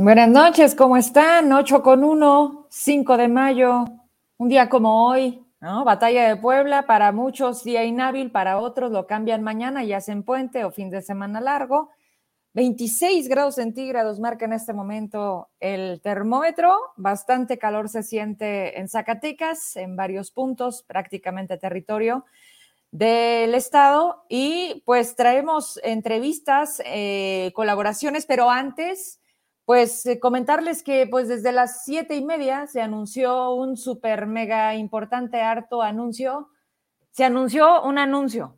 Buenas noches, ¿cómo están? 8 con 1, 5 de mayo, un día como hoy, ¿no? Batalla de Puebla, para muchos día inhábil, para otros lo cambian mañana y hacen puente o fin de semana largo. 26 grados centígrados marca en este momento el termómetro, bastante calor se siente en Zacatecas, en varios puntos, prácticamente territorio del estado y pues traemos entrevistas, eh, colaboraciones, pero antes pues eh, comentarles que pues desde las siete y media se anunció un súper mega importante harto anuncio. Se anunció un anuncio,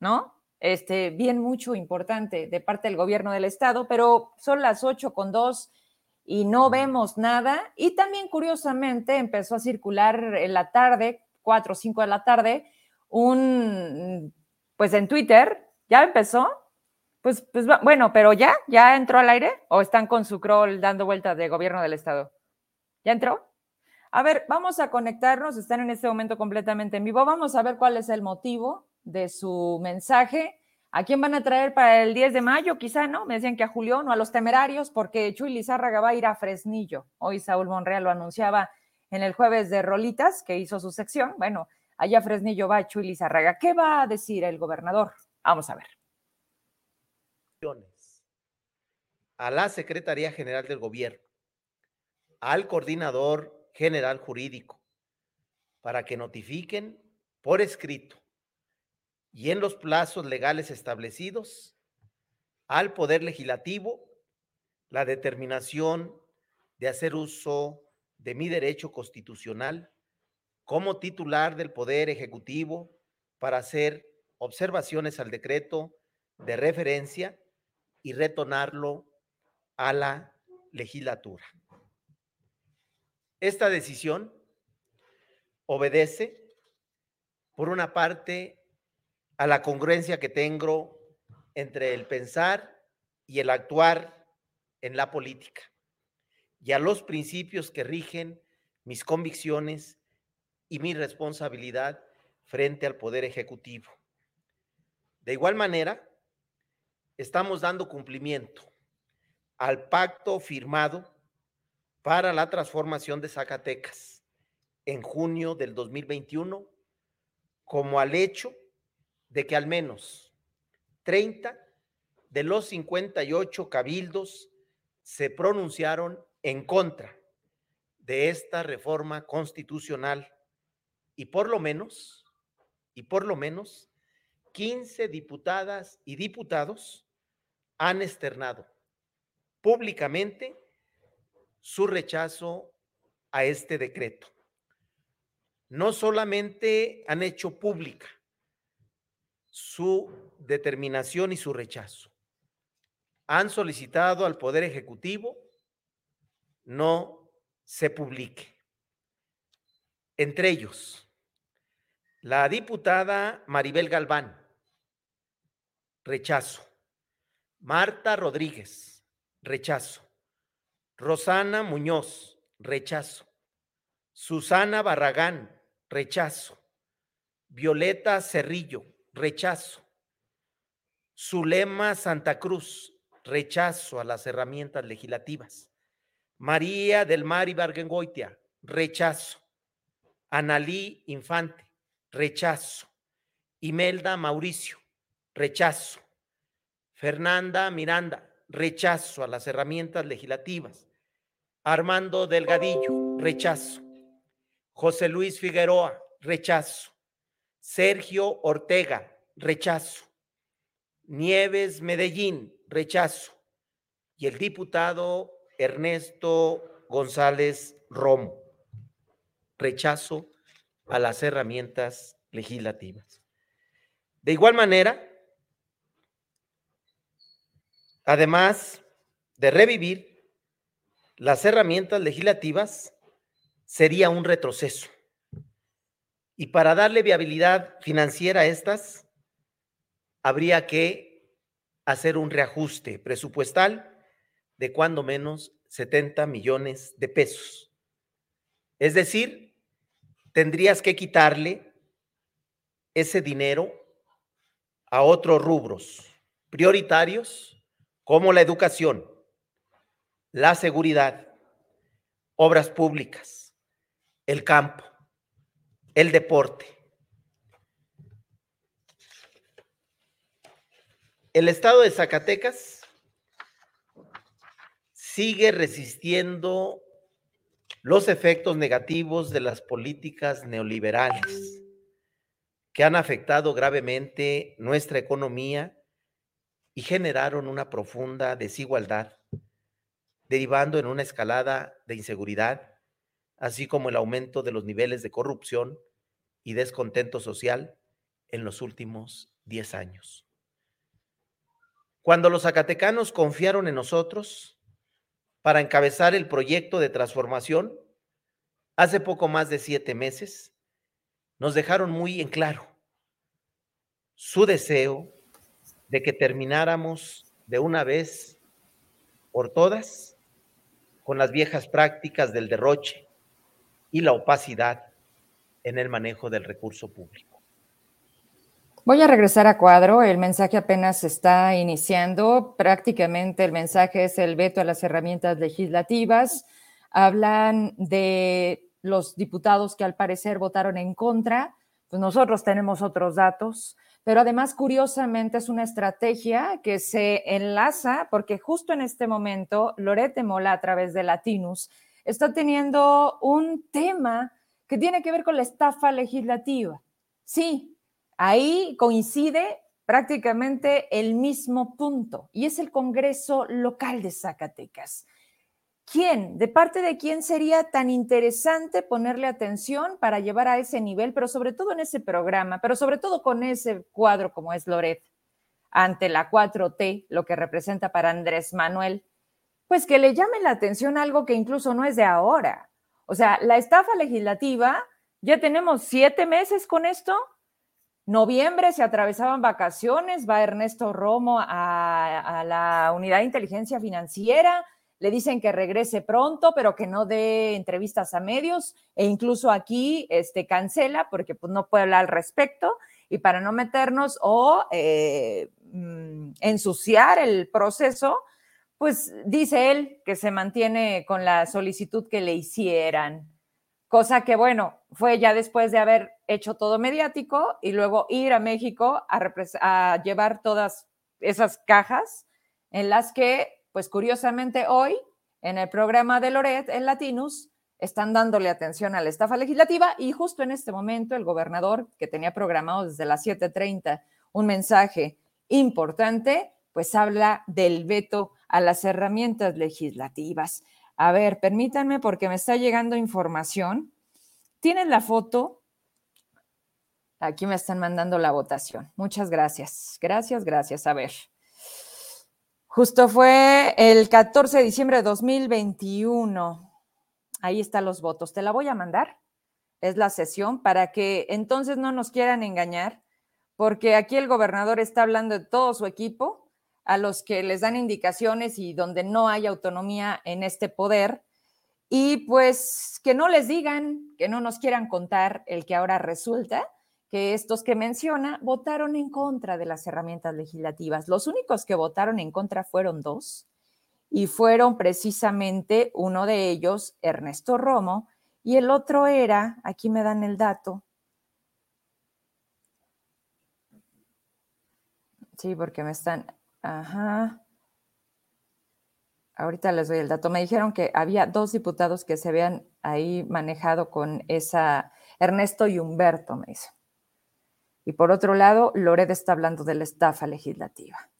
¿no? Este, bien mucho importante de parte del gobierno del estado, pero son las ocho con dos y no vemos nada. Y también curiosamente empezó a circular en la tarde, cuatro o cinco de la tarde, un, pues en Twitter, ya empezó, pues, pues bueno, pero ya, ya entró al aire o están con su crawl dando vueltas de gobierno del estado. ¿Ya entró? A ver, vamos a conectarnos, están en este momento completamente en vivo. Vamos a ver cuál es el motivo de su mensaje. ¿A quién van a traer para el 10 de mayo? Quizá, ¿no? Me decían que a Julián o a los temerarios, porque Chuy Lizárraga va a ir a Fresnillo. Hoy Saúl Monreal lo anunciaba en el jueves de Rolitas, que hizo su sección. Bueno, allá Fresnillo va Chuy Lizárraga. ¿Qué va a decir el gobernador? Vamos a ver a la Secretaría General del Gobierno, al Coordinador General Jurídico, para que notifiquen por escrito y en los plazos legales establecidos al Poder Legislativo la determinación de hacer uso de mi derecho constitucional como titular del Poder Ejecutivo para hacer observaciones al decreto de referencia y retornarlo a la legislatura. Esta decisión obedece, por una parte, a la congruencia que tengo entre el pensar y el actuar en la política y a los principios que rigen mis convicciones y mi responsabilidad frente al Poder Ejecutivo. De igual manera, estamos dando cumplimiento al pacto firmado para la transformación de Zacatecas en junio del 2021, como al hecho de que al menos 30 de los 58 cabildos se pronunciaron en contra de esta reforma constitucional y por lo menos, y por lo menos, 15 diputadas y diputados han externado públicamente su rechazo a este decreto. No solamente han hecho pública su determinación y su rechazo, han solicitado al Poder Ejecutivo no se publique. Entre ellos, la diputada Maribel Galván, rechazo. Marta Rodríguez, rechazo. Rosana Muñoz, rechazo. Susana Barragán, rechazo. Violeta Cerrillo, rechazo. Zulema Santa Cruz, rechazo a las herramientas legislativas. María del Mar Ibargengoitia, rechazo. Analí Infante, rechazo. Imelda Mauricio, rechazo. Fernanda Miranda, rechazo a las herramientas legislativas. Armando Delgadillo, rechazo. José Luis Figueroa, rechazo. Sergio Ortega, rechazo. Nieves Medellín, rechazo. Y el diputado Ernesto González Romo, rechazo a las herramientas legislativas. De igual manera, Además de revivir las herramientas legislativas, sería un retroceso. Y para darle viabilidad financiera a estas, habría que hacer un reajuste presupuestal de cuando menos 70 millones de pesos. Es decir, tendrías que quitarle ese dinero a otros rubros prioritarios como la educación, la seguridad, obras públicas, el campo, el deporte. El estado de Zacatecas sigue resistiendo los efectos negativos de las políticas neoliberales que han afectado gravemente nuestra economía y generaron una profunda desigualdad, derivando en una escalada de inseguridad, así como el aumento de los niveles de corrupción y descontento social en los últimos 10 años. Cuando los zacatecanos confiaron en nosotros para encabezar el proyecto de transformación, hace poco más de siete meses, nos dejaron muy en claro su deseo de que termináramos de una vez por todas con las viejas prácticas del derroche y la opacidad en el manejo del recurso público. Voy a regresar a cuadro. El mensaje apenas está iniciando. Prácticamente el mensaje es el veto a las herramientas legislativas. Hablan de los diputados que al parecer votaron en contra. Pues nosotros tenemos otros datos, pero además curiosamente es una estrategia que se enlaza porque justo en este momento Lorete Mola a través de Latinus está teniendo un tema que tiene que ver con la estafa legislativa. Sí, ahí coincide prácticamente el mismo punto y es el Congreso local de Zacatecas. ¿Quién? ¿De parte de quién sería tan interesante ponerle atención para llevar a ese nivel, pero sobre todo en ese programa, pero sobre todo con ese cuadro como es Loret, ante la 4T, lo que representa para Andrés Manuel? Pues que le llame la atención algo que incluso no es de ahora. O sea, la estafa legislativa, ya tenemos siete meses con esto. Noviembre se atravesaban vacaciones, va Ernesto Romo a, a la unidad de inteligencia financiera le dicen que regrese pronto, pero que no dé entrevistas a medios e incluso aquí este, cancela porque pues, no puede hablar al respecto y para no meternos o eh, mm, ensuciar el proceso, pues dice él que se mantiene con la solicitud que le hicieran, cosa que bueno, fue ya después de haber hecho todo mediático y luego ir a México a, a llevar todas esas cajas en las que pues curiosamente hoy, en el programa de Loret, en Latinus, están dándole atención a la estafa legislativa y justo en este momento el gobernador, que tenía programado desde las 7.30 un mensaje importante, pues habla del veto a las herramientas legislativas. A ver, permítanme porque me está llegando información. Tienen la foto. Aquí me están mandando la votación. Muchas gracias. Gracias, gracias. A ver. Justo fue el 14 de diciembre de 2021. Ahí están los votos. Te la voy a mandar. Es la sesión para que entonces no nos quieran engañar, porque aquí el gobernador está hablando de todo su equipo, a los que les dan indicaciones y donde no hay autonomía en este poder. Y pues que no les digan, que no nos quieran contar el que ahora resulta que estos que menciona votaron en contra de las herramientas legislativas. Los únicos que votaron en contra fueron dos y fueron precisamente uno de ellos, Ernesto Romo, y el otro era, aquí me dan el dato, sí, porque me están, ajá, ahorita les doy el dato, me dijeron que había dos diputados que se habían ahí manejado con esa, Ernesto y Humberto, me dice. Y por otro lado, Lored está hablando de la estafa legislativa.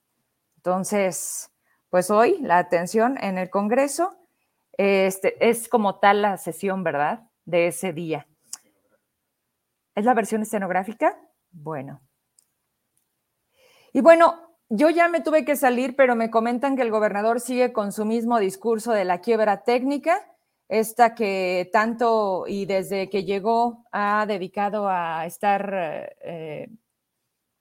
Entonces, pues hoy la atención en el Congreso este, es como tal la sesión, ¿verdad? De ese día. ¿Es la versión escenográfica? Bueno. Y bueno, yo ya me tuve que salir, pero me comentan que el gobernador sigue con su mismo discurso de la quiebra técnica esta que tanto y desde que llegó ha dedicado a estar eh,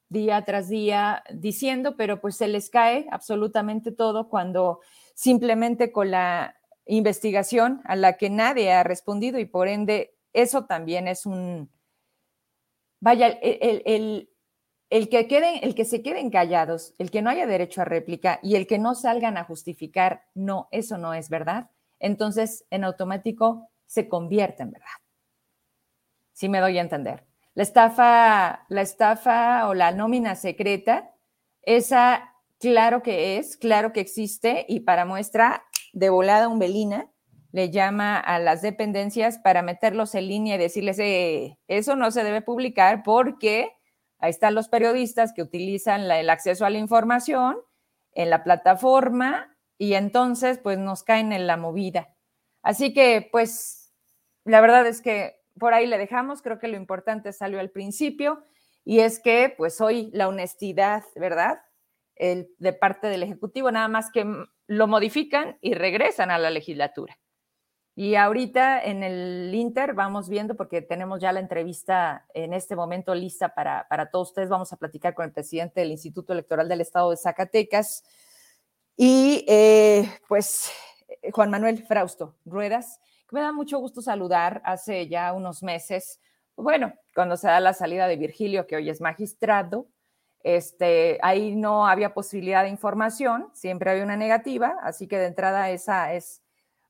día tras día diciendo, pero pues se les cae absolutamente todo cuando simplemente con la investigación a la que nadie ha respondido y por ende eso también es un, vaya, el, el que, queden, el que se queden callados, el que no haya derecho a réplica y el que no salgan a justificar, no, eso no es verdad, entonces en automático se convierte en verdad. Si me doy a entender. La estafa, la estafa o la nómina secreta, esa claro que es, claro que existe y para muestra de volada umbelina le llama a las dependencias para meterlos en línea y decirles, eh, eso no se debe publicar porque Ahí están los periodistas que utilizan el acceso a la información en la plataforma y entonces pues nos caen en la movida. Así que pues la verdad es que por ahí le dejamos, creo que lo importante salió al principio y es que pues hoy la honestidad, ¿verdad? El, de parte del Ejecutivo, nada más que lo modifican y regresan a la legislatura. Y ahorita en el Inter vamos viendo, porque tenemos ya la entrevista en este momento lista para, para todos ustedes, vamos a platicar con el presidente del Instituto Electoral del Estado de Zacatecas y eh, pues eh, Juan Manuel Frausto Ruedas, que me da mucho gusto saludar hace ya unos meses, bueno, cuando se da la salida de Virgilio, que hoy es magistrado, este, ahí no había posibilidad de información, siempre había una negativa, así que de entrada esa es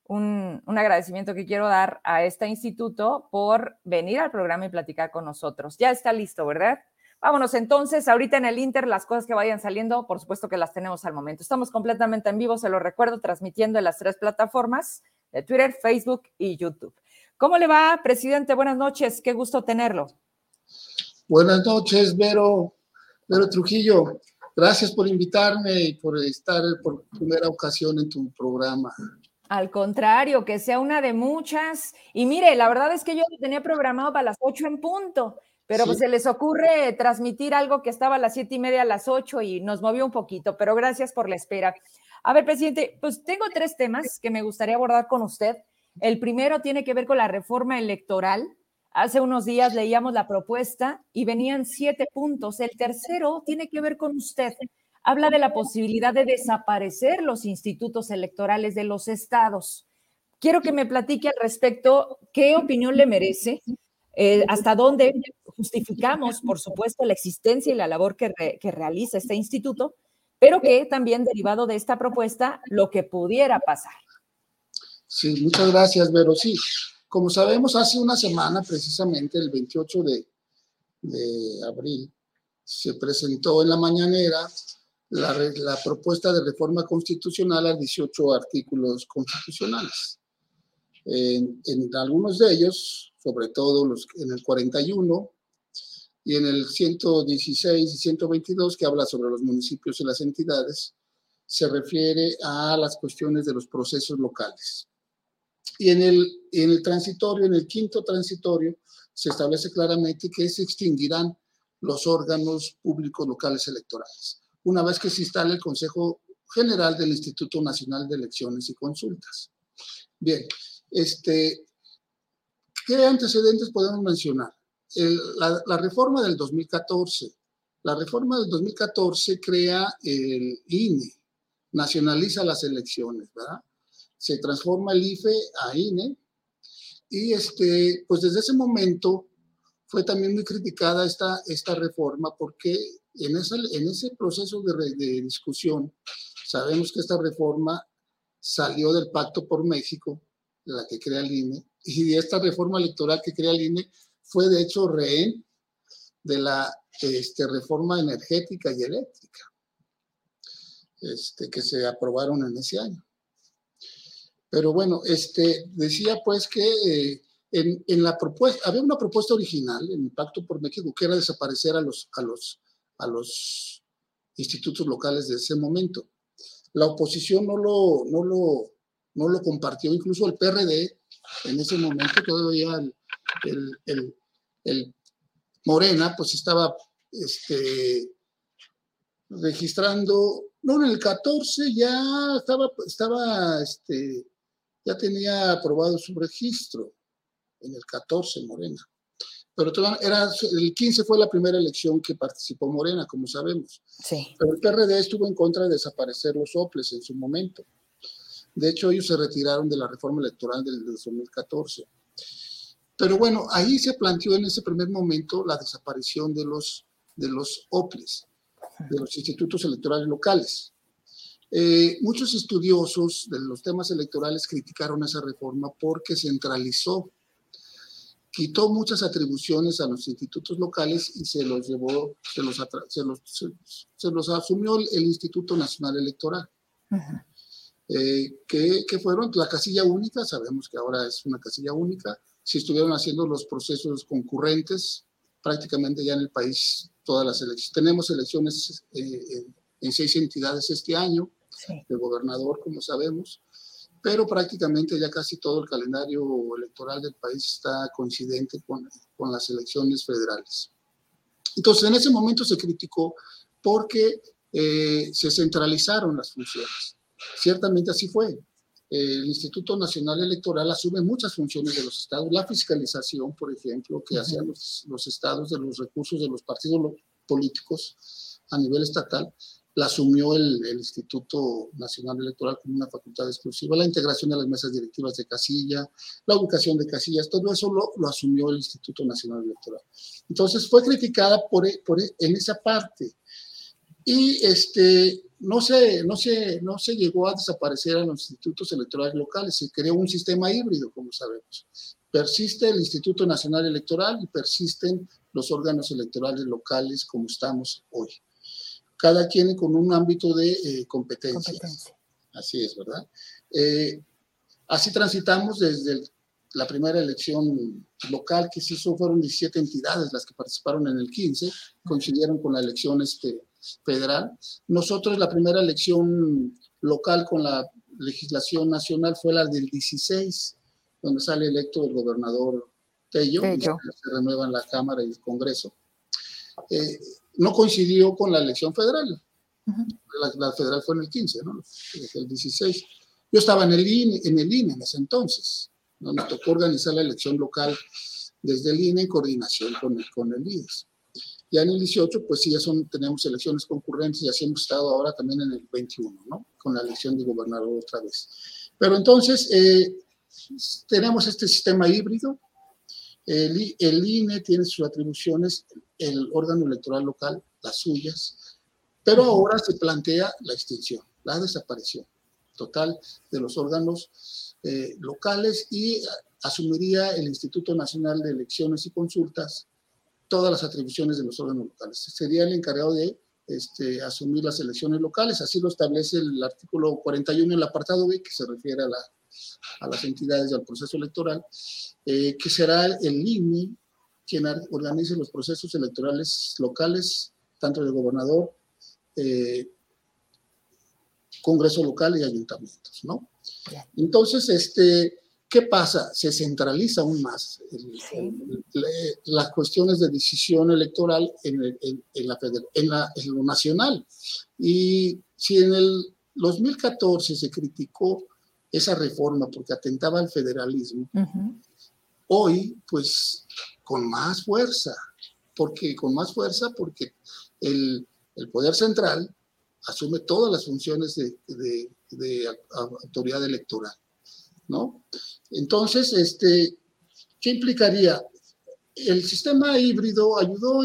un, agradecimiento que quiero dar a este instituto por venir al programa y platicar con nosotros. Ya está listo, ¿verdad? Vámonos entonces, ahorita en el Inter, las cosas que vayan saliendo, por supuesto que las tenemos al momento. Estamos completamente en vivo, se lo recuerdo, transmitiendo en las tres plataformas de Twitter, Facebook y YouTube. ¿Cómo le va, presidente? Buenas noches, qué gusto tenerlo. Buenas noches, Vero, Vero Trujillo. Gracias por invitarme y por estar por primera ocasión en tu programa. Al contrario, que sea una de muchas. Y mire, la verdad es que yo tenía programado para las ocho en punto, pero pues se les ocurre transmitir algo que estaba a las siete y media a las ocho y nos movió un poquito, pero gracias por la espera. A ver, presidente, pues tengo tres temas que me gustaría abordar con usted. El primero tiene que ver con la reforma electoral. Hace unos días leíamos la propuesta y venían siete puntos. El tercero tiene que ver con usted habla de la posibilidad de desaparecer los institutos electorales de los estados. Quiero que me platique al respecto qué opinión le merece, eh, hasta dónde justificamos, por supuesto, la existencia y la labor que, que realiza este instituto, pero que también derivado de esta propuesta, lo que pudiera pasar. Sí, muchas gracias, Vero. Sí, como sabemos, hace una semana, precisamente el 28 de, de abril, se presentó en la mañanera la, propuesta de reforma constitucional a 18 artículos constitucionales. En, algunos de ellos, sobre todo los, en el 41 y en el 116 y 122, que habla sobre los municipios y las entidades, se refiere a las cuestiones de los procesos locales. Y en el, en el transitorio, en el quinto transitorio, se establece claramente que se extinguirán los órganos públicos locales electorales una vez que se instale el Consejo General del Instituto Nacional de Elecciones y Consultas. Bien, este, ¿qué antecedentes podemos mencionar? la, la, reforma del 2014. La reforma del 2014 crea el INE, nacionaliza las elecciones, ¿verdad? Se transforma el IFE a INE y este, pues desde ese momento fue también muy criticada esta, esta reforma porque en, en ese proceso de, de, discusión sabemos que esta reforma salió del Pacto por México, la que crea el INE, y esta reforma electoral que crea el INE fue de hecho rehén de la este, reforma energética y eléctrica este, que se aprobaron en ese año. Pero bueno, este, decía pues que eh, en, la propuesta, había una propuesta original en el Pacto por México que era desaparecer a los, a los, a los institutos locales de ese momento. La oposición no lo, no lo, no lo compartió, incluso el PRD en ese momento todavía el, el, el, Morena pues estaba este, registrando, no, en el 14 ya estaba, estaba este, ya tenía aprobado su registro en el 14 Morena. Pero era, el 15 fue la primera elección que participó Morena, como sabemos. Sí. Pero el PRD estuvo en contra de desaparecer los soples en su momento. De hecho, ellos se retiraron de la reforma electoral del, 2014. Pero bueno, ahí se planteó en ese primer momento la desaparición de los de los OPLES, de los institutos electorales locales. Eh, muchos estudiosos de los temas electorales criticaron esa reforma porque centralizó, quitó muchas atribuciones a los institutos locales y se los llevó, se los, se los, asumió el, Instituto Nacional Electoral. Eh, que, que, fueron la casilla única, sabemos que ahora es una casilla única, si estuvieron haciendo los procesos concurrentes, prácticamente ya en el país todas las elecciones. Tenemos elecciones eh, en seis entidades este año, de gobernador, como sabemos, pero prácticamente ya casi todo el calendario electoral del país está coincidente con, con las elecciones federales. Entonces, en ese momento se criticó porque eh, se centralizaron las funciones. Ciertamente así fue. El Instituto Nacional Electoral asume muchas funciones de los estados, la fiscalización, por ejemplo, que hacían los, los estados de los recursos de los partidos políticos a nivel estatal, la asumió el, Instituto Nacional Electoral como una facultad exclusiva, la integración de las mesas directivas de casilla, la ubicación de casillas, todo eso lo, lo asumió el Instituto Nacional Electoral. Entonces fue criticada por, por, en esa parte. Y este, no, se, no, se, no se llegó a desaparecer a los institutos electorales locales, se creó un sistema híbrido, como sabemos. Persiste el Instituto Nacional Electoral y persisten los órganos electorales locales como estamos hoy cada quien con un ámbito de eh, competencia. Así es, ¿verdad? Eh, así transitamos desde la primera elección local que se hizo, fueron 17 entidades las que participaron en el 15, coincidieron con la elección este, federal. Nosotros la primera elección local con la legislación nacional fue la del 16, donde sale electo el gobernador Tello, y se renuevan la Cámara y el Congreso. Eh, no coincidió con la elección federal. la, federal fue en el 15, ¿no? El 16. Yo estaba en el INE en, el INE en ese entonces. ¿no? Me tocó organizar la elección local desde el INE en coordinación con el, con el IES. Ya en el 18, pues sí, ya son, tenemos elecciones concurrentes y así hemos estado ahora también en el 21, ¿no? Con la elección de gobernador otra vez. Pero entonces, eh, tenemos este sistema híbrido. El, el INE tiene sus atribuciones el órgano electoral local, las suyas, pero ahora se plantea la extinción, la desaparición total de los órganos eh, locales y asumiría el Instituto Nacional de Elecciones y Consultas todas las atribuciones de los órganos locales. Sería el encargado de este, asumir las elecciones locales, así lo establece el artículo 41, el apartado B, que se refiere a, la, a las entidades del proceso electoral, eh, que será el INE quien organice los procesos electorales locales, tanto de gobernador, eh, Congreso local y ayuntamientos, ¿no? Entonces, este, ¿qué pasa? Se centraliza aún más las cuestiones de decisión electoral en, la, en, lo nacional. Y si en el 2014 se criticó esa reforma porque atentaba al federalismo, hoy, pues con más fuerza, porque con más fuerza, porque el, el poder central asume todas las funciones de, de, de, autoridad electoral, ¿no? Entonces, este, ¿qué implicaría? El sistema híbrido ayudó,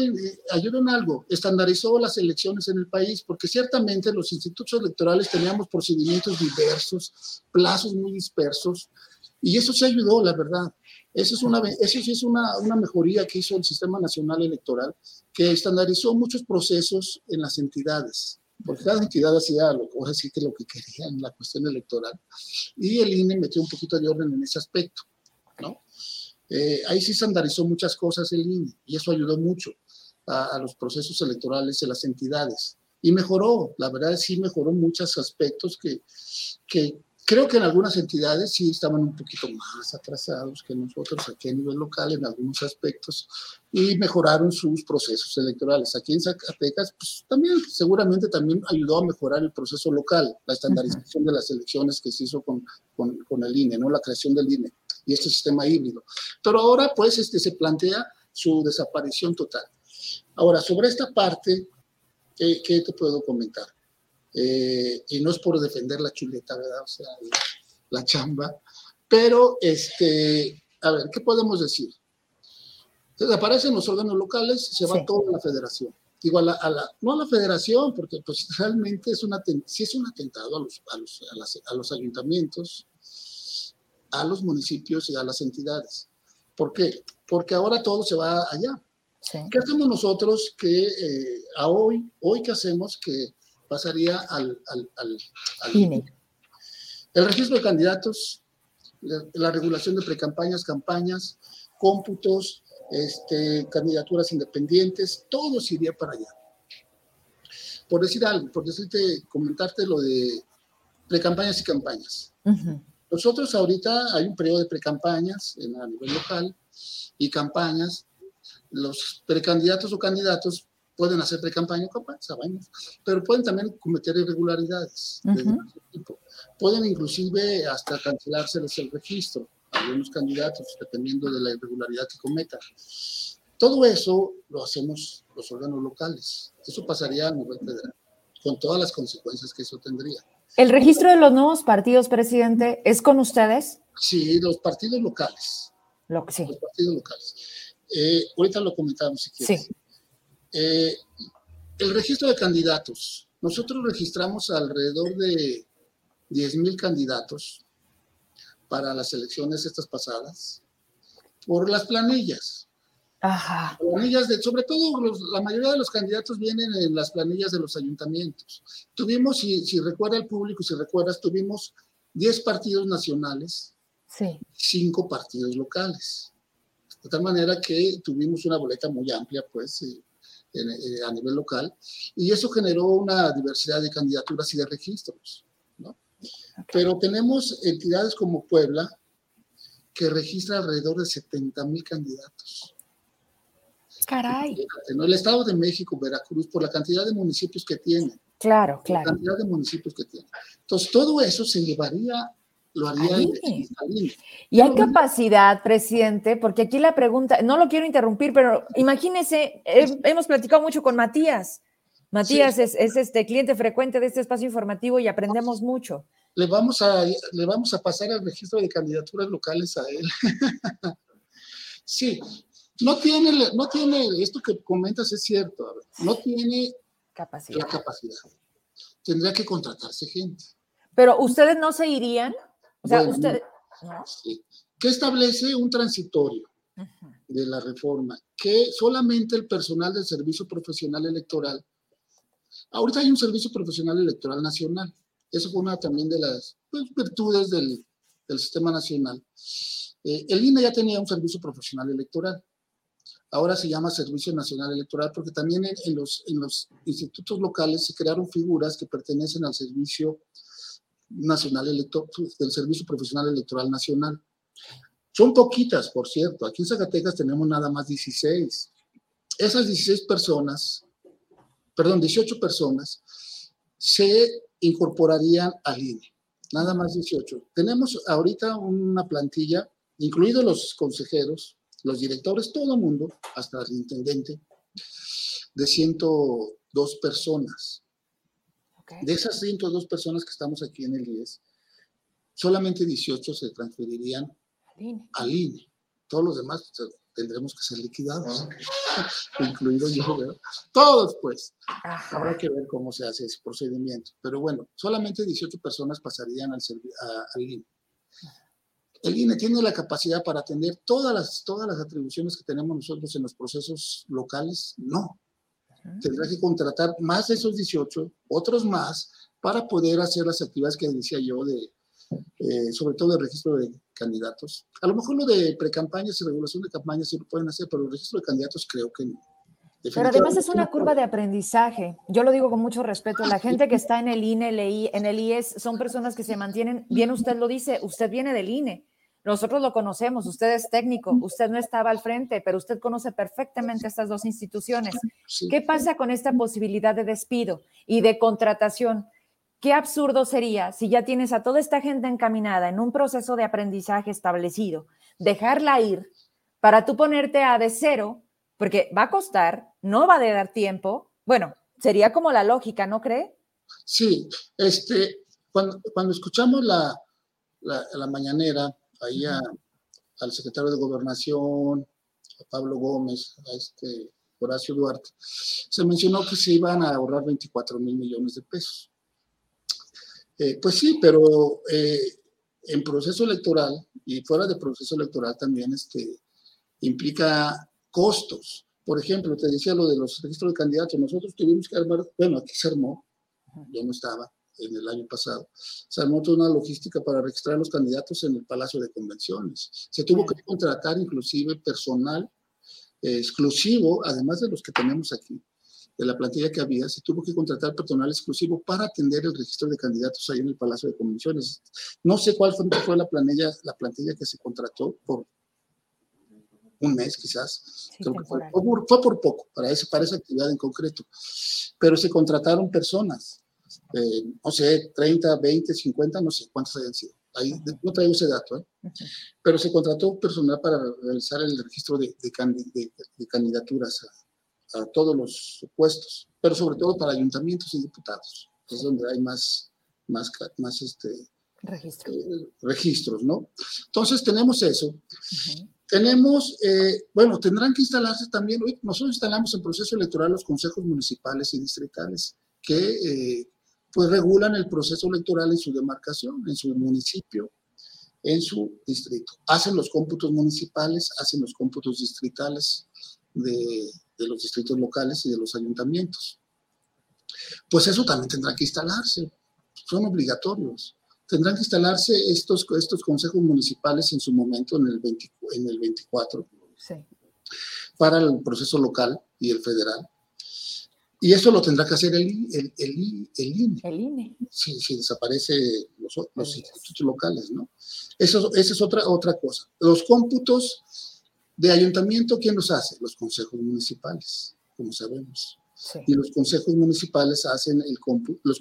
ayudó en algo, estandarizó las elecciones en el país, porque ciertamente los institutos electorales teníamos procedimientos diversos, plazos muy dispersos, y eso se ayudó, la verdad. Eso, es una, eso sí es una, mejoría que hizo el Sistema Nacional Electoral, que estandarizó muchos procesos en las entidades, porque cada entidad hacía lo, o decir que lo que quería en la cuestión electoral, y el INE metió un poquito de orden en ese aspecto, ¿no? Eh, ahí sí estandarizó muchas cosas el INE, y eso ayudó mucho a, a los procesos electorales de las entidades. Y mejoró, la verdad sí mejoró muchos aspectos que, que Creo que en algunas entidades sí estaban un poquito más atrasados que nosotros aquí a nivel local en algunos aspectos y mejoraron sus procesos electorales. Aquí en Zacatecas, pues también seguramente también ayudó a mejorar el proceso local, la estandarización de las elecciones que se hizo con, con, con, el INE, ¿no? la creación del INE y este sistema híbrido. Pero ahora pues este, se plantea su desaparición total. Ahora, sobre esta parte, ¿qué, qué te puedo comentar? Eh, y no es por defender la chuleta, ¿verdad? O sea, la, chamba, pero, este, a ver, ¿qué podemos decir? Desaparecen los órganos locales, se va toda la federación. digo, a la, no a la federación, porque pues realmente es una, sí es un atentado a los, a los, a los ayuntamientos, a los municipios y a las entidades. ¿Por qué? Porque ahora todo se va allá. ¿Qué hacemos nosotros que eh, a hoy, hoy qué hacemos que pasaría al, al, al, El registro de candidatos, la, regulación de precampañas, campañas, cómputos, este, candidaturas independientes, todo se iría para allá. Por decir algo, por decirte, comentarte lo de precampañas y campañas. Nosotros ahorita hay un periodo de precampañas a nivel local y campañas. Los precandidatos o candidatos pueden hacer precampaña pero pueden también cometer irregularidades de tipo. Pueden inclusive hasta cancelárseles el registro a algunos candidatos, dependiendo de la irregularidad que cometan. Todo eso lo hacemos los órganos locales. Eso pasaría a nivel federal, con todas las consecuencias que eso tendría. ¿El registro de los nuevos partidos, presidente, es con ustedes? Sí, los partidos locales. Lo, sí. Los partidos locales. Eh, ahorita lo comentamos si quieres. Sí. Eh, el registro de candidatos. Nosotros registramos alrededor de 10 mil candidatos para las elecciones estas pasadas por las planillas. Ajá. Planillas de, sobre todo, la mayoría de los candidatos vienen en las planillas de los ayuntamientos. Tuvimos, si, si recuerda el público, si recuerdas, tuvimos 10 partidos nacionales, sí. 5 partidos locales. De tal manera que tuvimos una boleta muy amplia, pues, eh, eh, a nivel local, y eso generó una diversidad de candidaturas y de registros. ¿no? Pero tenemos entidades como Puebla, que registra alrededor de 70 mil candidatos. Caray. El Estado de México, Veracruz, por la cantidad de municipios que tiene. Claro, claro. La cantidad de municipios que tiene. Entonces, todo eso se llevaría, lo haría el, Y hay capacidad, presidente, porque aquí la pregunta, no lo quiero interrumpir, pero imagínese, hemos platicado mucho con Matías. Matías es, este cliente frecuente de este espacio informativo y aprendemos mucho. Le vamos a, le vamos a pasar el registro de candidaturas locales a él. sí, no tiene, no tiene, esto que comentas es cierto, no tiene capacidad. la capacidad. Tendría que contratarse gente. Pero ustedes no se irían, o sea, ustedes... ¿Qué establece un transitorio de la reforma? Que solamente el personal del Servicio Profesional Electoral, ahorita hay un Servicio Profesional Electoral Nacional, eso fue una también de las pues, virtudes del, del, sistema nacional. Eh, el INE ya tenía un servicio profesional electoral. Ahora se llama Servicio Nacional Electoral, porque también en, los, en los institutos locales se crearon figuras que pertenecen al Servicio Nacional Electoral, del Servicio Profesional Electoral Nacional. Son poquitas, por cierto. Aquí en Zacatecas tenemos nada más 16. Esas 16 personas, perdón, 18 personas, se incorporarían al INE. Nada más 18. Tenemos ahorita una plantilla, incluidos los consejeros, los directores, todo el mundo, hasta el intendente, de 102 personas. De esas 102 personas que estamos aquí en el IES, solamente 18 se transferirían al INE. Todos los demás tendremos que ser liquidados, incluido yo, Todos, pues. Habrá que ver cómo se hace ese procedimiento. Pero bueno, solamente 18 personas pasarían al, al INE. El INE tiene la capacidad para atender todas las, todas las atribuciones que tenemos nosotros en los procesos locales. No. Tendrá que contratar más de esos 18, otros más, para poder hacer las actividades que decía yo, de, eh, sobre todo el registro de candidatos. A lo mejor lo de precampañas y regulación de campañas sí lo pueden hacer, pero el registro de candidatos creo que no. Pero además es una curva de aprendizaje. Yo lo digo con mucho respeto. La gente que está en el INE, en el IES, son personas que se mantienen, bien usted lo dice, usted viene del INE. Nosotros lo conocemos, usted es técnico, usted no estaba al frente, pero usted conoce perfectamente estas dos instituciones. ¿Qué pasa con esta posibilidad de despido y de contratación? Qué absurdo sería si ya tienes a toda esta gente encaminada en un proceso de aprendizaje establecido, dejarla ir para tú ponerte a de cero, porque va a costar, no va a dar tiempo. Bueno, sería como la lógica, ¿no cree? Sí, este, cuando, cuando escuchamos la, la, la mañanera, ahí al secretario de Gobernación, a Pablo Gómez, a este Horacio Duarte, se mencionó que se iban a ahorrar 24 mil millones de pesos. Eh, pues sí, pero eh, en proceso electoral y fuera de proceso electoral también este, implica costos. Por ejemplo, te decía lo de los registros de candidatos. Nosotros tuvimos que armar, bueno, aquí se armó, yo no estaba en el año pasado, se armó toda una logística para registrar a los candidatos en el Palacio de Convenciones. Se tuvo que contratar inclusive personal eh, exclusivo, además de los que tenemos aquí, de la plantilla que había, se tuvo que contratar personal exclusivo para atender el registro de candidatos ahí en el Palacio de Convenciones. No sé cuál fue, fue la, plantilla, la plantilla que se contrató por un mes quizás, Creo que fue, fue, por, poco para, ese, para esa actividad en concreto, pero se contrataron personas, eh, no sé, 30, 20, 50, no sé cuántas hayan sido. Ahí, no traigo ese dato, ¿eh? pero se contrató personal para realizar el registro de, de, de candidaturas a, a, todos los puestos, pero sobre todo para ayuntamientos y diputados, es donde hay más, más, más este, registros. Eh, registros, ¿no? Entonces tenemos eso. Uh tenemos, eh, bueno, tendrán que instalarse también, nosotros instalamos en proceso electoral los consejos municipales y distritales que eh, pues regulan el proceso electoral en su demarcación, en su municipio, en su distrito. Hacen los cómputos municipales, hacen los cómputos distritales de, de los distritos locales y de los ayuntamientos. Pues eso también tendrá que instalarse, son obligatorios tendrán que instalarse estos, estos consejos municipales en su momento, en el, en el 24, para el proceso local y el federal. Y eso lo tendrá que hacer el, el, el, el INE. El INE. Si, si desaparece los, los institutos locales, ¿no? Eso, esa es otra, otra cosa. Los cómputos de ayuntamiento, ¿quién los hace? Los consejos municipales, como sabemos. Y los consejos municipales hacen el los,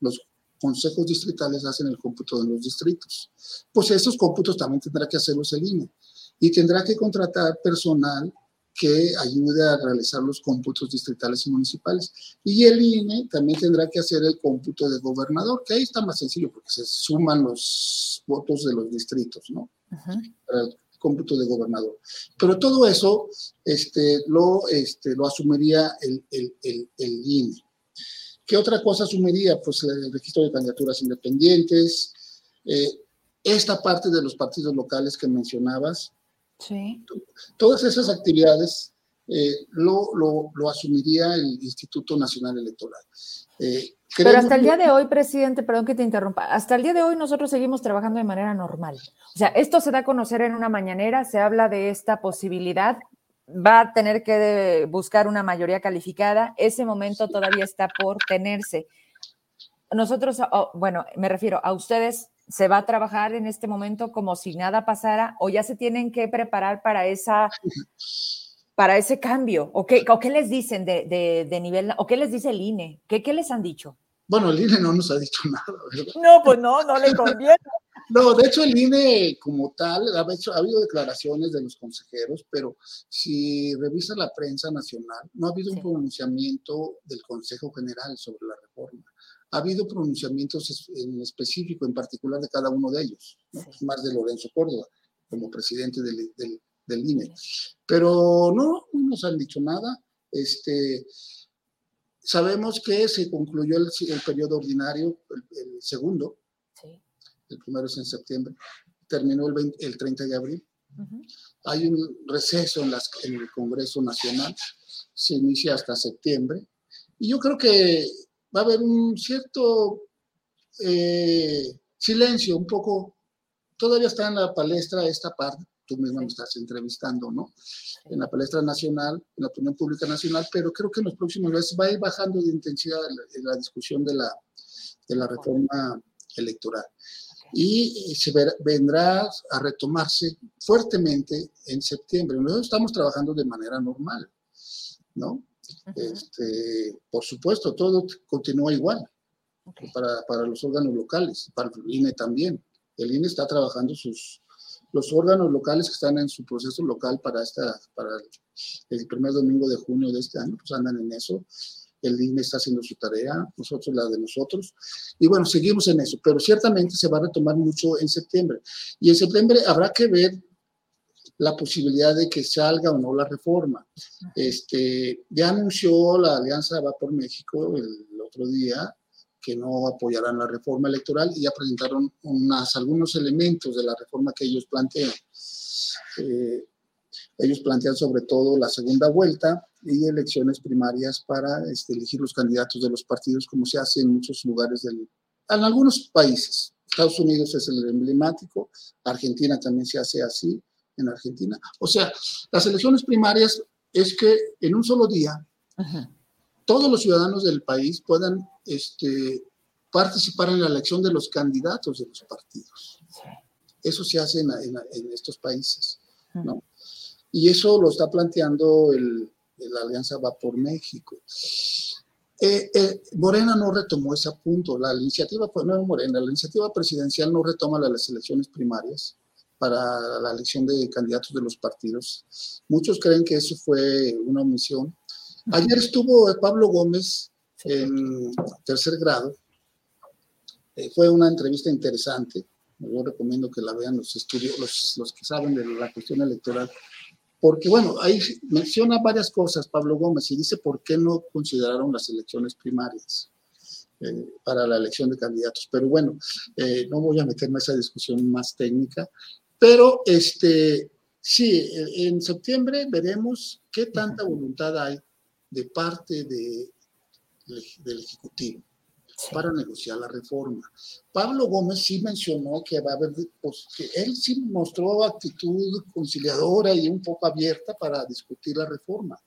los consejos distritales hacen el cómputo de los distritos. Pues esos cómputos también tendrá que hacerlos el INE y tendrá que contratar personal que ayude a realizar los cómputos distritales y municipales. Y el INE también tendrá que hacer el cómputo de gobernador, que ahí está más sencillo porque se suman los votos de los distritos, ¿no? Para el cómputo de gobernador. Pero todo eso este, lo, este, lo asumiría el, el, el, el INE. ¿Qué otra cosa asumiría? Pues el registro de candidaturas independientes, eh, esta parte de los partidos locales que mencionabas. Sí. Todas esas actividades eh, lo, lo, lo, asumiría el Instituto Nacional Electoral. Eh, Pero hasta el día de hoy, presidente, perdón que te interrumpa, hasta el día de hoy nosotros seguimos trabajando de manera normal. O sea, esto se da a conocer en una mañanera, se habla de esta posibilidad va a tener que buscar una mayoría calificada. Ese momento todavía está por tenerse. Nosotros, oh, bueno, me refiero a ustedes, ¿se va a trabajar en este momento como si nada pasara o ya se tienen que preparar para esa para ese cambio? ¿O qué, o qué les dicen de, de, nivel, o qué les dice el INE? ¿Qué, ¿Qué les han dicho? Bueno, el INE no nos ha dicho nada, ¿verdad? No, pues no, no le conviene. No, de hecho el INE como tal, ha, hecho, ha habido declaraciones de los consejeros, pero si revisa la prensa nacional, no ha habido un pronunciamiento del Consejo General sobre la reforma. Ha habido pronunciamientos en específico, en particular de cada uno de ellos, más de Lorenzo Córdoba, como presidente del, del, del INE. Pero no, no nos han dicho nada. Este, sabemos que se concluyó el, el periodo ordinario, el, el segundo, el primero es en septiembre, terminó el, el 30 de abril. Hay un receso en, las, en, el Congreso Nacional, se inicia hasta septiembre, y yo creo que va a haber un cierto eh, silencio, un poco, todavía está en la palestra esta parte, tú misma me estás entrevistando, ¿no? En la palestra nacional, en la opinión pública nacional, pero creo que en los próximos meses va a ir bajando de intensidad la, la discusión de la, de la reforma electoral y se vendrá a retomarse fuertemente en septiembre. Nosotros estamos trabajando de manera normal, ¿no? Este, por supuesto, todo continúa igual para, para, los órganos locales, para el INE también. El INE está trabajando sus, los órganos locales que están en su proceso local para, esta, para el primer domingo de junio de este año, pues andan en eso el INE está haciendo su tarea, nosotros la de nosotros, y bueno, seguimos en eso, pero ciertamente se va a retomar mucho en septiembre. Y en septiembre habrá que ver la posibilidad de que salga o no la reforma. Este, ya anunció la Alianza Va por México el, otro día que no apoyarán la reforma electoral y ya presentaron unas, algunos elementos de la reforma que ellos plantean. Eh, ellos plantean sobre todo la segunda vuelta y elecciones primarias para este, elegir los candidatos de los partidos, como se hace en muchos lugares del, en algunos países. Estados Unidos es el emblemático, Argentina también se hace así, en Argentina. O sea, las elecciones primarias es que en un solo día todos los ciudadanos del país puedan este, participar en la elección de los candidatos de los partidos. Eso se hace en, estos países, ¿no? Y eso lo está planteando el, la Alianza Va por México. Eh, eh, Morena no retomó ese punto. La iniciativa, no Morena, la iniciativa presidencial no retoma las elecciones primarias para la elección de candidatos de los partidos. Muchos creen que eso fue una omisión. Ayer estuvo Pablo Gómez en tercer grado. Eh, fue una entrevista interesante. Yo recomiendo que la vean los estudios, los, los que saben de la cuestión electoral. Porque, bueno, ahí menciona varias cosas Pablo Gómez y dice por qué no consideraron las elecciones primarias. Eh, para la elección de candidatos. Pero bueno, eh, no voy a meterme a esa discusión más técnica. Pero este, sí, en septiembre veremos qué tanta voluntad hay de parte de, del Ejecutivo para negociar la reforma. Pablo Gómez sí mencionó que va a haber, pues, que él sí mostró actitud conciliadora y un poco abierta para discutir la reforma,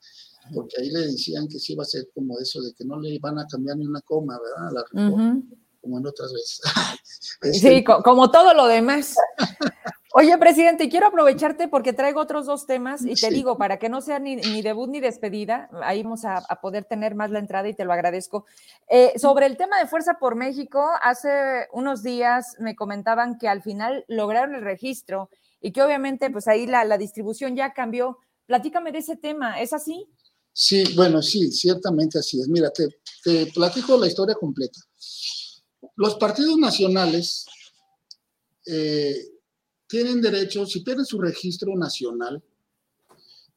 porque ahí le decían que sí iba a ser como eso de que no le van a cambiar ni una coma, ¿verdad? la reforma, como en otras veces. sí, este como todo lo demás. Oye, presidente, quiero aprovecharte porque traigo otros dos temas y te digo, para que no sea ni, debut ni despedida, ahí vamos a, poder tener más la entrada y te lo agradezco. Eh, sobre el tema de Fuerza por México, hace unos días me comentaban que al final lograron el registro y que obviamente pues ahí la, distribución ya cambió. Platícame de ese tema, ¿es así? Sí, bueno, sí, ciertamente así es. Mira, te, te platico la historia completa. Los partidos nacionales... Eh, tienen derecho, si pierden su registro nacional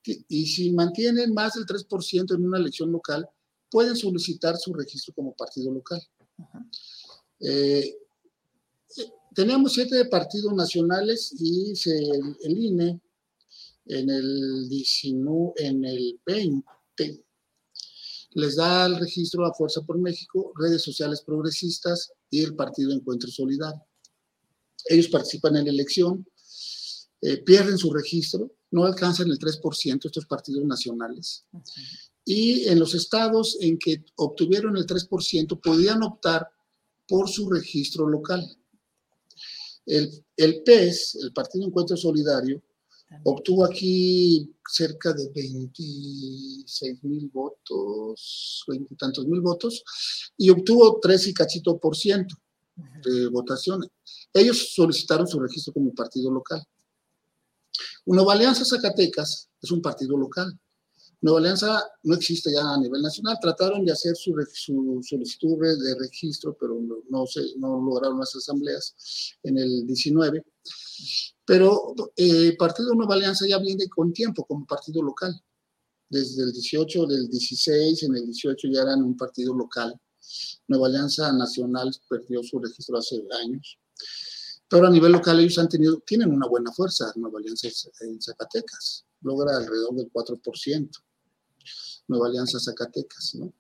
y si mantienen más del 3% en una elección local, pueden solicitar su registro como partido local. Eh, tenemos siete partidos nacionales y el INE en el, 19, en el 20 les da el registro a Fuerza por México, redes sociales progresistas y el Partido Encuentro Solidario ellos participan en la elección, eh, pierden su registro, no alcanzan el 3% estos partidos nacionales. Y en los estados en que obtuvieron el 3% podían optar por su registro local. El, el PES, el Partido Encuentro Solidario, obtuvo aquí cerca de 26 mil votos, 20 y tantos mil votos, y obtuvo 3 y cachito por ciento de votación. Ellos solicitaron su registro como partido local. Nueva Alianza Zacatecas es un partido local. Nueva Alianza no existe ya a nivel nacional. Trataron de hacer su, solicitud de registro, pero no, se, no lograron las asambleas en el 19. Pero el eh, Partido Nueva Alianza ya viene con tiempo como partido local. Desde el 18, del 16, en el 18 ya eran un partido local. Nueva Alianza Nacional perdió su registro hace años. Pero a nivel local ellos han tenido, tienen una buena fuerza, Nueva Alianza en Zacatecas, logra alrededor del 4%. Nueva Alianza Zacatecas, ¿no?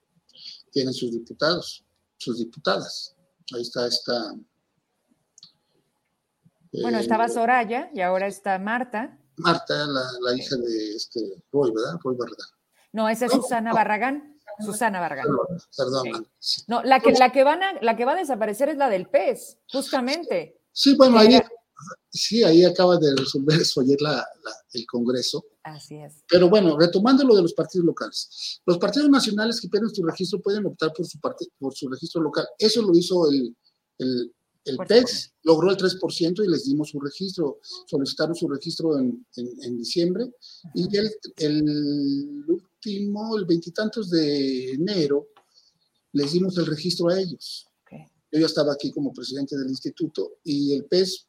Tienen sus diputados, sus diputadas. Ahí está esta... bueno, estaba eh, Soraya y ahora está Marta. Marta, la, hija de este Roy, ¿verdad? Roy Barragán. No, esa es Susana Barragán. Susana Vargas. Perdón. No, la que, la, que van a, la que va a desaparecer es la del pez, justamente. Sí, bueno, ahí, sí, ahí acaba de resolver eso ayer la, el Congreso. Así es. Pero bueno, retomando lo de los partidos locales. Los partidos nacionales que pierden su registro pueden optar por su, parte, por su registro local. Eso lo hizo el, el, el PES, logró el 3% y les dimos su registro. Solicitaron su registro en, en, diciembre y el, el el veintitantos de enero, les dimos el registro a ellos. Yo ya estaba aquí como presidente del instituto y el PES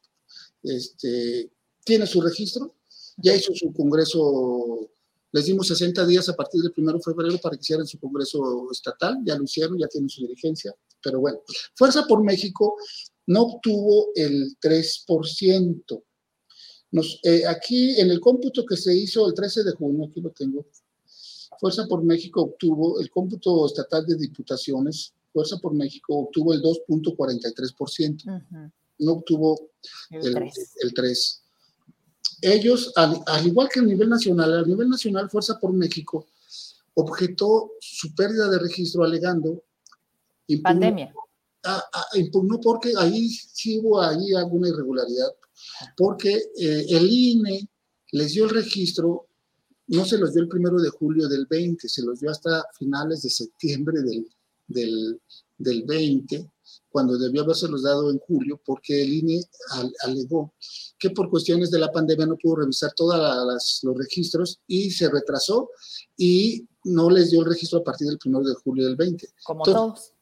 este, tiene su registro Ya hizo su congreso, les dimos 60 días a partir del 1 de febrero para que hicieran su congreso estatal, ya lo hicieron, ya tienen su dirigencia, pero bueno, Fuerza por México no obtuvo el 3%. Nos, eh, aquí en el cómputo que se hizo el 13 de junio, aquí lo tengo, Fuerza por México obtuvo el cómputo estatal de diputaciones, Fuerza por México obtuvo el 2.43%, no obtuvo el, 3%. Ellos, al, igual que a nivel nacional, a nivel nacional, Fuerza por México objetó su pérdida de registro alegando pandemia. impugnó porque ahí sí hubo ahí alguna irregularidad, porque eh, el INE les dio el registro no se los dio el primero de julio del 20, se los dio hasta finales de septiembre del, del, del 20, cuando debió los dado en julio, porque el INE alegó que por cuestiones de la pandemia no pudo revisar todos los registros y se retrasó y no les dio el registro a partir del primero de julio del 20. Como todos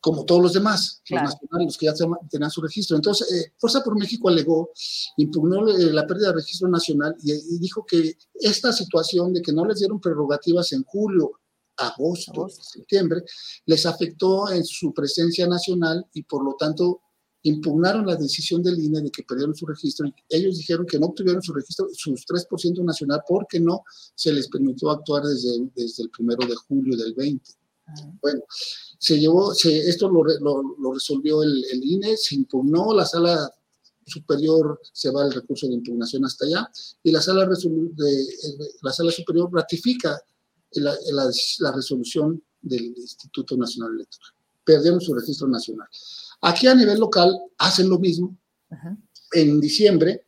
como todos los demás, los nacionales, que ya tenían su registro. Entonces, eh, Fuerza por México alegó, impugnó eh, la pérdida de registro nacional y, dijo que esta situación de que no les dieron prerrogativas en julio, agosto, septiembre, les afectó en su presencia nacional y por lo tanto impugnaron la decisión del INE de que perdieron su registro. Y ellos dijeron que no obtuvieron su registro, sus 3% nacional, porque no se les permitió actuar desde, desde el primero de julio del 20. Bueno, se llevó, esto lo, lo, resolvió el, INE, se impugnó, la sala superior se va el recurso de impugnación hasta allá y la sala, de, la sala superior ratifica la, la, resolución del Instituto Nacional Electoral. Perdieron su registro nacional. Aquí a nivel local hacen lo mismo. En diciembre,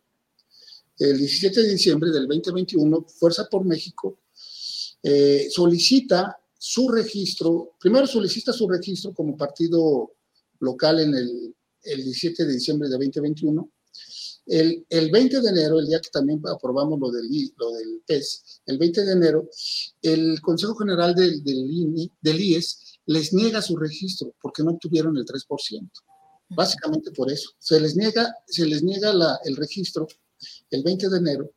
el 17 de diciembre del 2021, Fuerza por México eh, solicita su registro, primero solicita su registro como partido local en el, el 17 de diciembre de 2021. El, el, 20 de enero, el día que también aprobamos lo del, lo del PES, el 20 de enero, el Consejo General del, del, IES les niega su registro porque no obtuvieron el 3%. Básicamente por eso. Se les niega, se les niega la, el registro el 20 de enero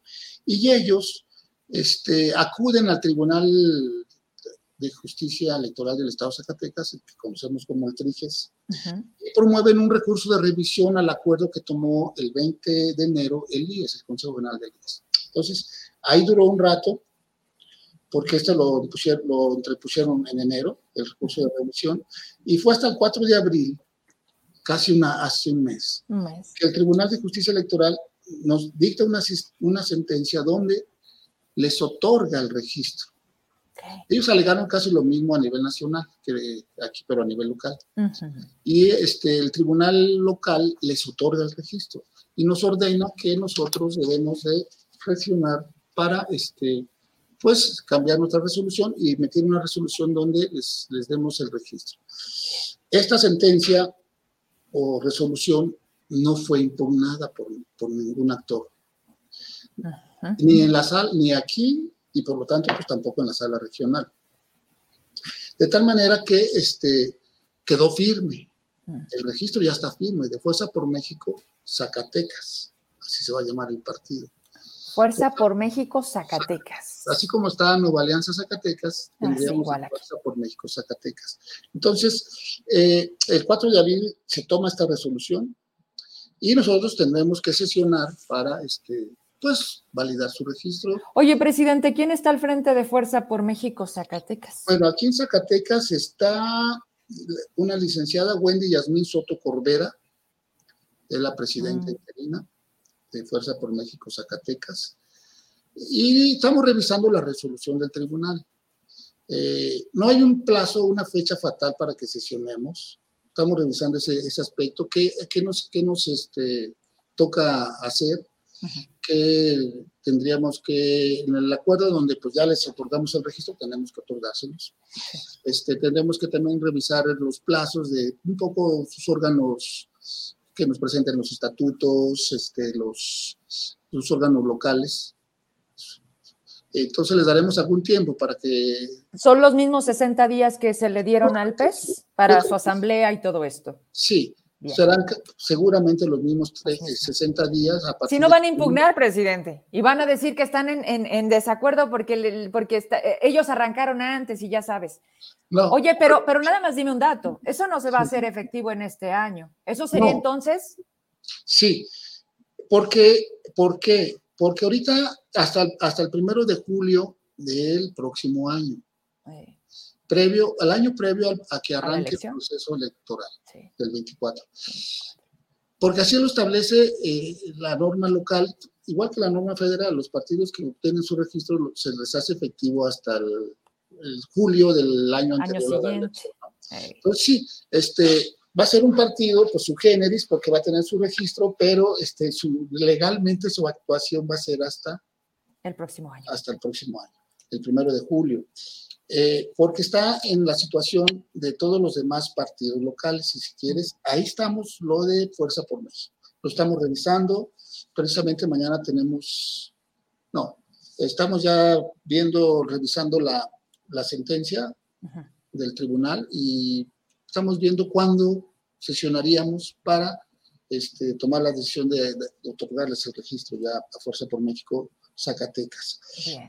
y ellos este, acuden al Tribunal de Justicia Electoral del Estado de Zacatecas, que conocemos como el TRIGES, y promueven un recurso de revisión al acuerdo que tomó el 20 de enero el IES, el Consejo General del IES. Entonces, ahí duró un rato, porque este lo, lo entrepusieron en enero, el recurso de revisión, y fue hasta el 4 de abril, casi una, hace un mes, que el Tribunal de Justicia Electoral nos dicta una, una sentencia donde les otorga el registro ellos alegaron casi lo mismo a nivel nacional que aquí, pero a nivel local. Y este, el tribunal local les otorga el registro. Y nos ordena que nosotros debemos de presionar para este, pues, cambiar nuestra resolución y meter una resolución donde les, les demos el registro. Esta sentencia o resolución no fue impugnada por, por ningún actor, ni en la sala, ni aquí, y por lo tanto, pues tampoco en la sala regional. De tal manera que este, quedó firme. El registro ya está firme de Fuerza por México, Zacatecas. Así se va a llamar el partido. Fuerza por México, Zacatecas. Así como está Nueva Alianza Zacatecas, ah, tendríamos Fuerza por México, Zacatecas. Entonces, eh, el 4 de abril se toma esta resolución y nosotros tendremos que sesionar para este, pues validar su registro. Oye, presidente, ¿quién está al frente de Fuerza por México, Zacatecas? Bueno, aquí en Zacatecas está una licenciada Wendy Yasmín Soto Corbera, es la presidenta mm. interina de Fuerza por México, Zacatecas. Y estamos revisando la resolución del tribunal. Eh, no hay un plazo, una fecha fatal para que sesionemos. Estamos revisando ese, aspecto. ¿Qué, nos, qué nos este, toca hacer? Que tendríamos que, en el acuerdo donde pues ya les otorgamos el registro, tenemos que otorgárselos. Este, tendremos que también revisar los plazos de un poco sus órganos que nos presenten los estatutos, este, los, los órganos locales. Entonces les daremos algún tiempo para que... ¿Son los mismos 60 días que se le dieron al PES para su asamblea y todo esto? Sí, serán seguramente los mismos 60 días. si no van a impugnar, presidente, y van a decir que están en, desacuerdo porque, porque eh, ellos arrancaron antes y ya sabes. Oye, pero, pero nada más dime un dato, eso no se va a hacer efectivo en este año. ¿Eso sería entonces? Sí, porque, ¿por qué? Porque ahorita hasta, hasta el primero de julio del próximo año previo, al año previo a, que arranque el proceso electoral del 24. Porque así lo establece eh, la norma local, igual que la norma federal, los partidos que obtienen su registro se les hace efectivo hasta el, julio del año, anterior. Entonces sí, este, va a ser un partido, pues su generis, porque va a tener su registro, pero este, su, legalmente su actuación va a ser hasta el próximo año. Hasta el próximo año, el primero de julio. Eh, porque está en la situación de todos los demás partidos locales, y si quieres, ahí estamos lo de Fuerza por México. Lo estamos revisando, precisamente mañana tenemos, no, estamos ya viendo, revisando la, la sentencia del tribunal y estamos viendo cuándo sesionaríamos para este, tomar la decisión de, de otorgarles el registro ya a Fuerza por México Zacatecas.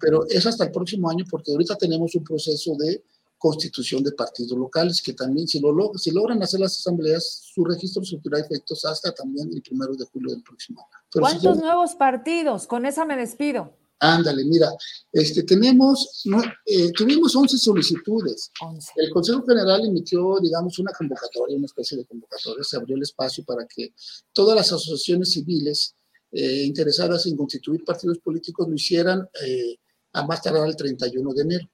Pero es hasta el próximo año porque ahorita tenemos un proceso de constitución de partidos locales que también si, lo, si logran hacer las asambleas, su registro surtirá efectos hasta también el primero de julio del próximo año. ¿Cuántos nuevos partidos? Con esa me despido. Ándale, mira, este, tenemos, no, eh, tuvimos 11 solicitudes. El Consejo General emitió, digamos, una convocatoria, una especie de convocatoria, se abrió el espacio para que todas las asociaciones civiles eh, interesadas en constituir partidos políticos lo hicieran eh, a más tardar el 31 de enero.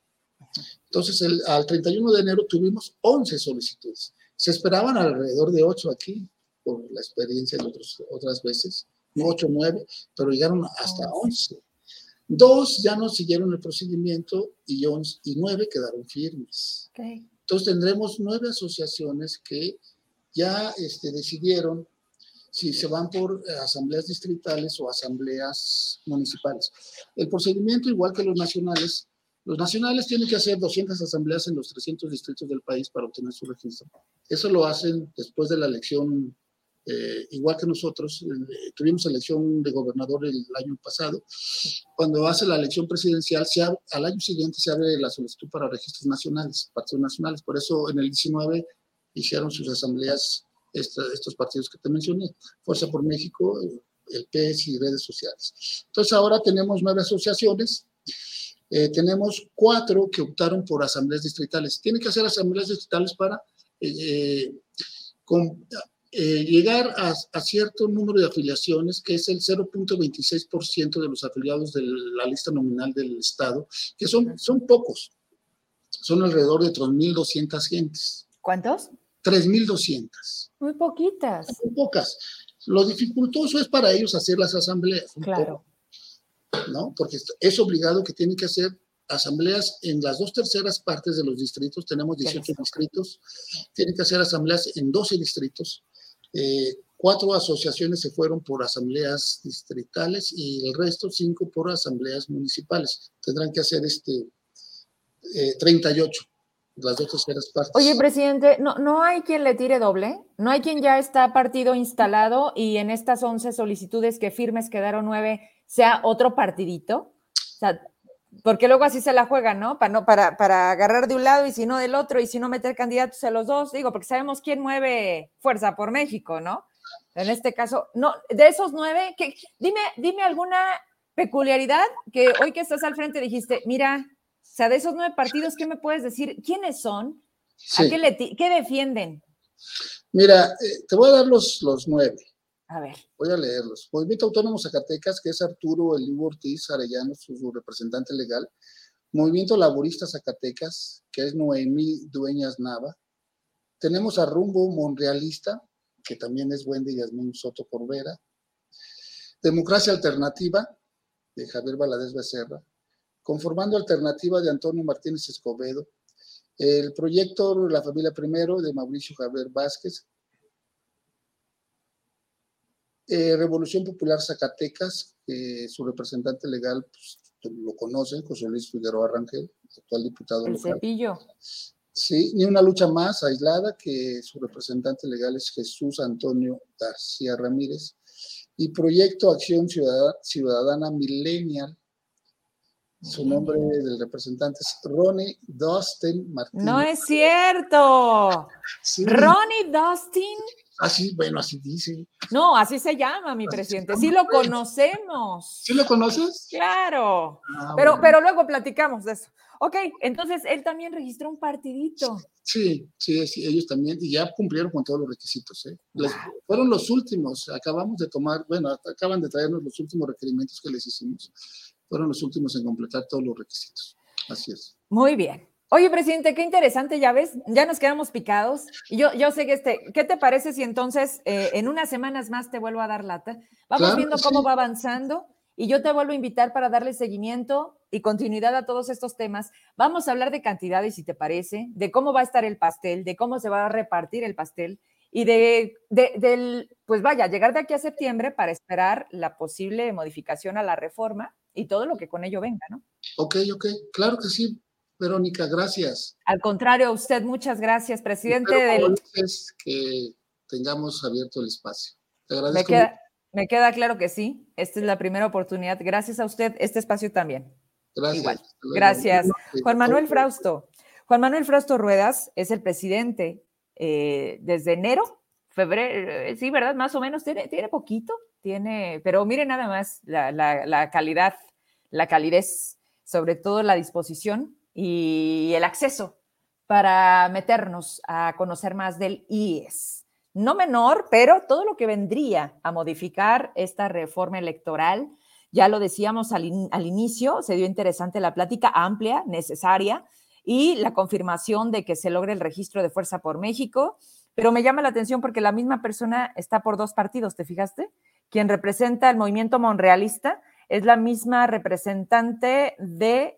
Entonces, el, al 31 de enero tuvimos 11 solicitudes. Se esperaban alrededor de 8 aquí, por la experiencia de otras veces, 8 o 9, pero llegaron hasta 11. Dos ya no siguieron el procedimiento y, 11, y 9 quedaron firmes. Entonces tendremos nueve asociaciones que ya este, decidieron si se van por eh, asambleas distritales o asambleas municipales. El procedimiento, igual que los nacionales, los nacionales tienen que hacer 200 asambleas en los 300 distritos del país para obtener su registro. Eso lo hacen después de la elección, eh, igual que nosotros. Eh, tuvimos elección de gobernador el año pasado. Cuando hace la elección presidencial, se al año siguiente se abre la solicitud para registros nacionales, partidos nacionales. Por eso en el 19 hicieron sus asambleas estos partidos que te mencioné, Fuerza por México, el PES y redes sociales. Entonces ahora tenemos nueve asociaciones, eh, tenemos cuatro que optaron por asambleas distritales. Tienen que hacer asambleas distritales para eh, eh, llegar a, cierto número de afiliaciones, que es el 0.26% de los afiliados de la lista nominal del Estado, que son, son pocos, son alrededor de 3.200 gentes. ¿Cuántos? 3.200. Muy poquitas. Muy pocas. Lo dificultoso es para ellos hacer las asambleas. Claro. ¿No? Porque es obligado que tienen que hacer asambleas en las dos terceras partes de los distritos. Tenemos 18 distritos. Tienen que hacer asambleas en 12 distritos. Eh, cuatro asociaciones se fueron por asambleas distritales y el resto, cinco por asambleas municipales. Tendrán que hacer este 38 eh, las dos terceras partes. Oye, presidente, ¿no, ¿no hay quien le tire doble? ¿No hay quien ya está partido instalado y en estas 11 solicitudes que firmes quedaron nueve, sea otro partidito? Porque luego así se la juegan, ¿no? Para, no para, para agarrar de un lado y si no del otro y si no meter candidatos a los dos, digo, porque sabemos quién mueve fuerza por México, ¿no? En este caso, no, de esos nueve, que, dime, dime alguna peculiaridad que hoy que estás al frente dijiste, mira, o sea, de esos nueve partidos, ¿qué me puedes decir? ¿Quiénes son? ¿A qué, le qué, defienden? Mira, eh, te voy a dar los, los nueve. A ver. Voy a leerlos. Movimiento Autónomo Zacatecas, que es Arturo Eliu Ortiz Arellano, su, representante legal. Movimiento Laborista Zacatecas, que es Noemí Dueñas Nava. Tenemos a Rumbo Monrealista, que también es Wendy Yasmín Soto Corbera. Democracia Alternativa, de Javier Valadez Becerra conformando alternativa de Antonio Martínez Escobedo, el proyecto La Familia Primero de Mauricio Javier Vázquez, eh, Revolución Popular Zacatecas, su representante legal pues, lo conocen, José Luis Figueroa Rangel, actual diputado el Cepillo. Sí, ni una lucha más aislada que su representante legal es Jesús Antonio García Ramírez. Y Proyecto Acción Ciudadana, Ciudadana Millennial. Su nombre del representante es Ronnie Dustin Martínez. No es cierto. Ronnie Dustin. Así, bueno, así dice. No, así se llama, mi presidente. Sí lo conocemos. ¿Sí lo conoces? Claro. Ah, pero, pero luego platicamos de eso. Ok, entonces él también registró un partidito. Sí, sí, sí, ellos también, y ya cumplieron con todos los requisitos. ¿eh? fueron los últimos, acabamos de tomar, bueno, acaban de traernos los últimos requerimientos que les hicimos. Fueron los últimos en completar todos los requisitos. Así es. Muy bien. Oye, presidente, qué interesante, ya ves, ya nos quedamos picados. Yo, yo sé que este, ¿qué te parece si entonces eh, en unas semanas más te vuelvo a dar lata? Vamos viendo cómo va avanzando y yo te vuelvo a invitar para darle seguimiento y continuidad a todos estos temas. Vamos a hablar de cantidades, si te parece, de cómo va a estar el pastel, de cómo se va a repartir el pastel y de, de, del, pues vaya, llegar de aquí a septiembre para esperar la posible modificación a la reforma y todo lo que con ello venga, ¿no? Ok, ok, claro que sí. Verónica, gracias. Al contrario, a usted, muchas gracias, presidente. Del... que tengamos abierto el espacio. Te agradezco. Me queda, claro que sí. Esta es la primera oportunidad. Gracias a usted, este espacio también. Gracias. Gracias. Juan Manuel Frausto. Juan Manuel Frausto Ruedas es el presidente eh, desde enero, febrero, eh, sí, ¿verdad? Más o menos, tiene, tiene poquito, tiene, pero mire nada más la, la calidad, la calidez, sobre todo la disposición y el acceso para meternos a conocer más del IES. No menor, pero todo lo que vendría a modificar esta reforma electoral, ya lo decíamos al, inicio, se dio interesante la plática amplia, necesaria, y la confirmación de que se logre el registro de Fuerza por México, pero me llama la atención porque la misma persona está por dos partidos, ¿te fijaste? Quien representa el movimiento monrealista es la misma representante de,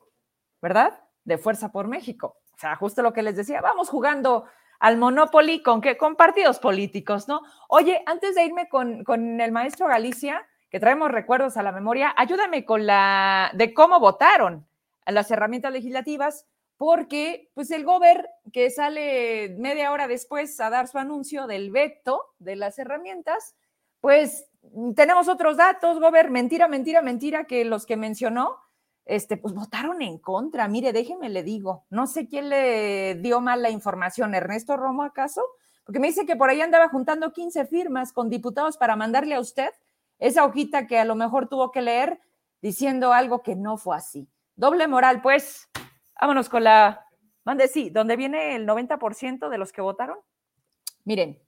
¿verdad? de Fuerza por México. O sea, justo lo que les decía, vamos jugando al Monopoly con, qué? con partidos políticos, ¿no? Oye, antes de irme con, con el maestro Galicia, que traemos recuerdos a la memoria, ayúdame con la de cómo votaron las herramientas legislativas, porque pues el gober que sale media hora después a dar su anuncio del veto de las herramientas, pues tenemos otros datos, gober, mentira, mentira, mentira, que los que mencionó, este, pues votaron en contra. Mire, déjeme le digo, no sé quién le dio mal la información, Ernesto Romo acaso, porque me dice que por ahí andaba juntando 15 firmas con diputados para mandarle a usted esa hojita que a lo mejor tuvo que leer diciendo algo que no fue así. Doble moral, pues. Vámonos con la... Mande, sí, donde viene el 90% de los que votaron. Miren,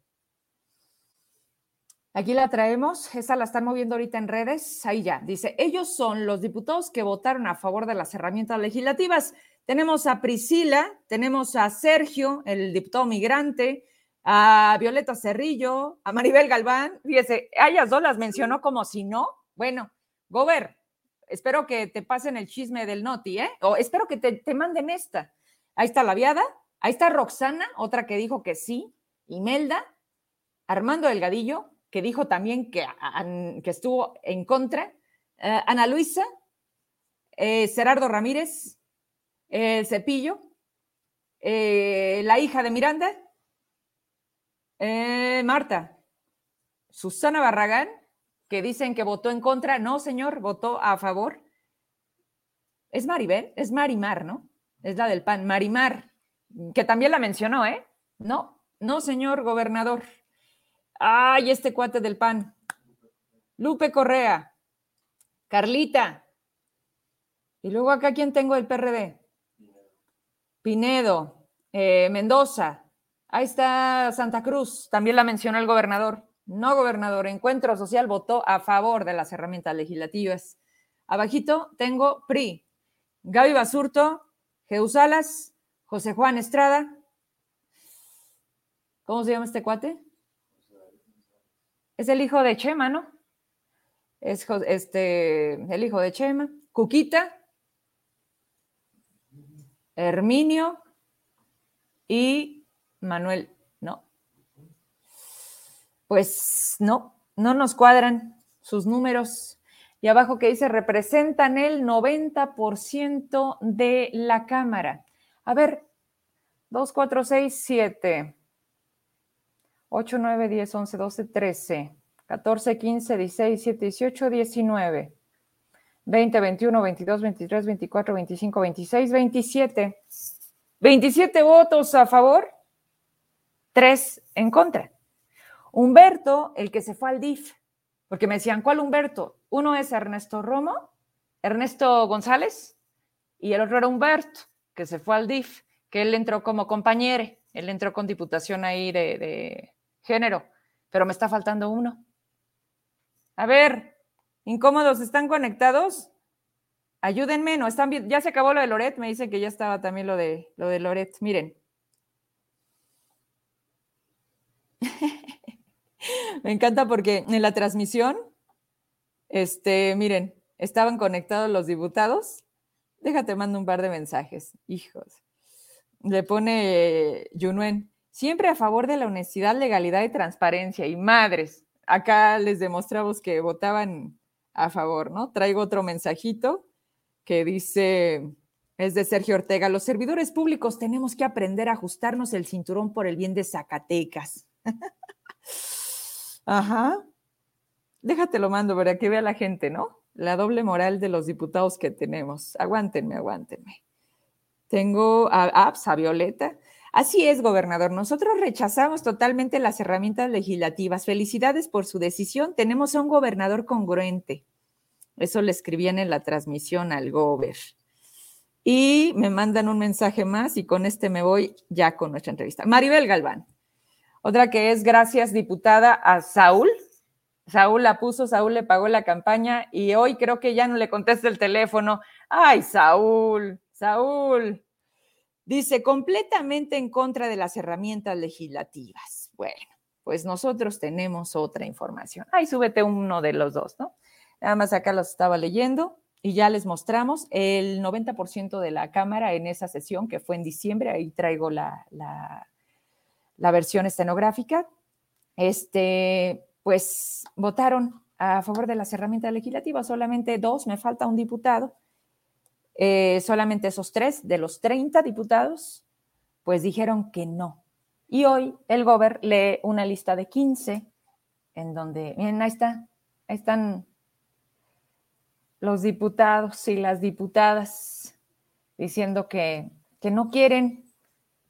Aquí la traemos, esa la están moviendo ahorita en redes, ahí ya, dice, ellos son los diputados que votaron a favor de las herramientas legislativas. Tenemos a Priscila, tenemos a Sergio, el diputado migrante, a Violeta Cerrillo, a Maribel Galván, fíjese, a ellas dos las mencionó como si no. Bueno, Gober, espero que te pasen el chisme del Noti, ¿eh? O espero que te, manden esta. Ahí está la viada, ahí está Roxana, otra que dijo que sí, Imelda, Armando Delgadillo, que dijo también que, que estuvo en contra, eh, Ana Luisa, eh, Gerardo Ramírez, el Cepillo, eh, la hija de Miranda, Marta, Susana Barragán, que dicen que votó en contra. No, señor, votó a favor. Es Maribel, es Marimar, ¿no? Es la del PAN, Marimar, que también la mencionó, ¿eh? No, no, señor gobernador. Ay, este cuate del PAN. Lupe Correa. Carlita. Y luego acá, ¿quién tengo del PRD? Pinedo. Eh, Mendoza. Ahí está Santa Cruz. También la mencionó el gobernador. No, gobernador. Encuentro Social votó a favor de las herramientas legislativas. Abajito tengo PRI. Gaby Basurto, Salas, José Juan Estrada. ¿Cómo se llama este cuate? Es el hijo de Chema, ¿no? Es este, el hijo de Chema. Cuquita, Herminio y Manuel. Pues no, no nos cuadran sus números. Y abajo que dice, representan el 90% de la Cámara. A ver, 2, 4, 6, 7, 8, 9, 10, 11, 12, 13, 14, 15, 16, 17, 18, 19, 20, 21, 22, 23, 24, 25, 26, 27. 27 votos a favor, 3 en contra. Humberto, el que se fue al DIF, porque me decían, ¿cuál Humberto? Uno es Ernesto Romo, Ernesto González, y el otro era Humberto, que se fue al DIF, que él entró como compañero, él entró con diputación ahí de, género, pero me está faltando uno. A ver, incómodos, ¿están conectados? Ayúdenme, no están bien. Ya se acabó lo de Loret, me dicen que ya estaba también lo de lo de Loret. Miren. me encanta porque en la transmisión, este, miren, estaban conectados los diputados. Déjate, mando un par de mensajes. Hijos. Le pone Yunuen, siempre a favor de la honestidad, legalidad y transparencia. Y madres, acá les demostramos que votaban a favor, ¿no? Traigo otro mensajito que dice, es de Sergio Ortega, los servidores públicos tenemos que aprender a ajustarnos el cinturón por el bien de Zacatecas. Ajá. Déjate lo mando para que vea la gente, ¿no? La doble moral de los diputados que tenemos. Aguántenme, aguántenme. Tengo a, a, a Violeta. Así es, gobernador. Nosotros rechazamos totalmente las herramientas legislativas. Felicidades por su decisión. Tenemos a un gobernador congruente. Eso le escribían en la transmisión al Gober. Y me mandan un mensaje más y con este me voy ya con nuestra entrevista. Maribel Galván. Otra que es gracias, diputada, a Saúl. Saúl la puso, Saúl le pagó la campaña y hoy creo que ya no le contesta el teléfono. Ay, Saúl, Saúl. Dice, completamente en contra de las herramientas legislativas. Bueno, pues nosotros tenemos otra información. Ay, súbete uno de los dos, ¿no? Nada más acá los estaba leyendo y ya les mostramos el 90% de la Cámara en esa sesión que fue en diciembre. Ahí traigo la, la, la versión estenográfica. Este, pues votaron a favor de las herramientas legislativas. Solamente dos, me falta un diputado. Eh, solamente esos tres de los 30 diputados, pues dijeron que no. Y hoy el Gober lee una lista de 15 en donde, miren, ahí está, ahí están los diputados y las diputadas diciendo que, que no quieren,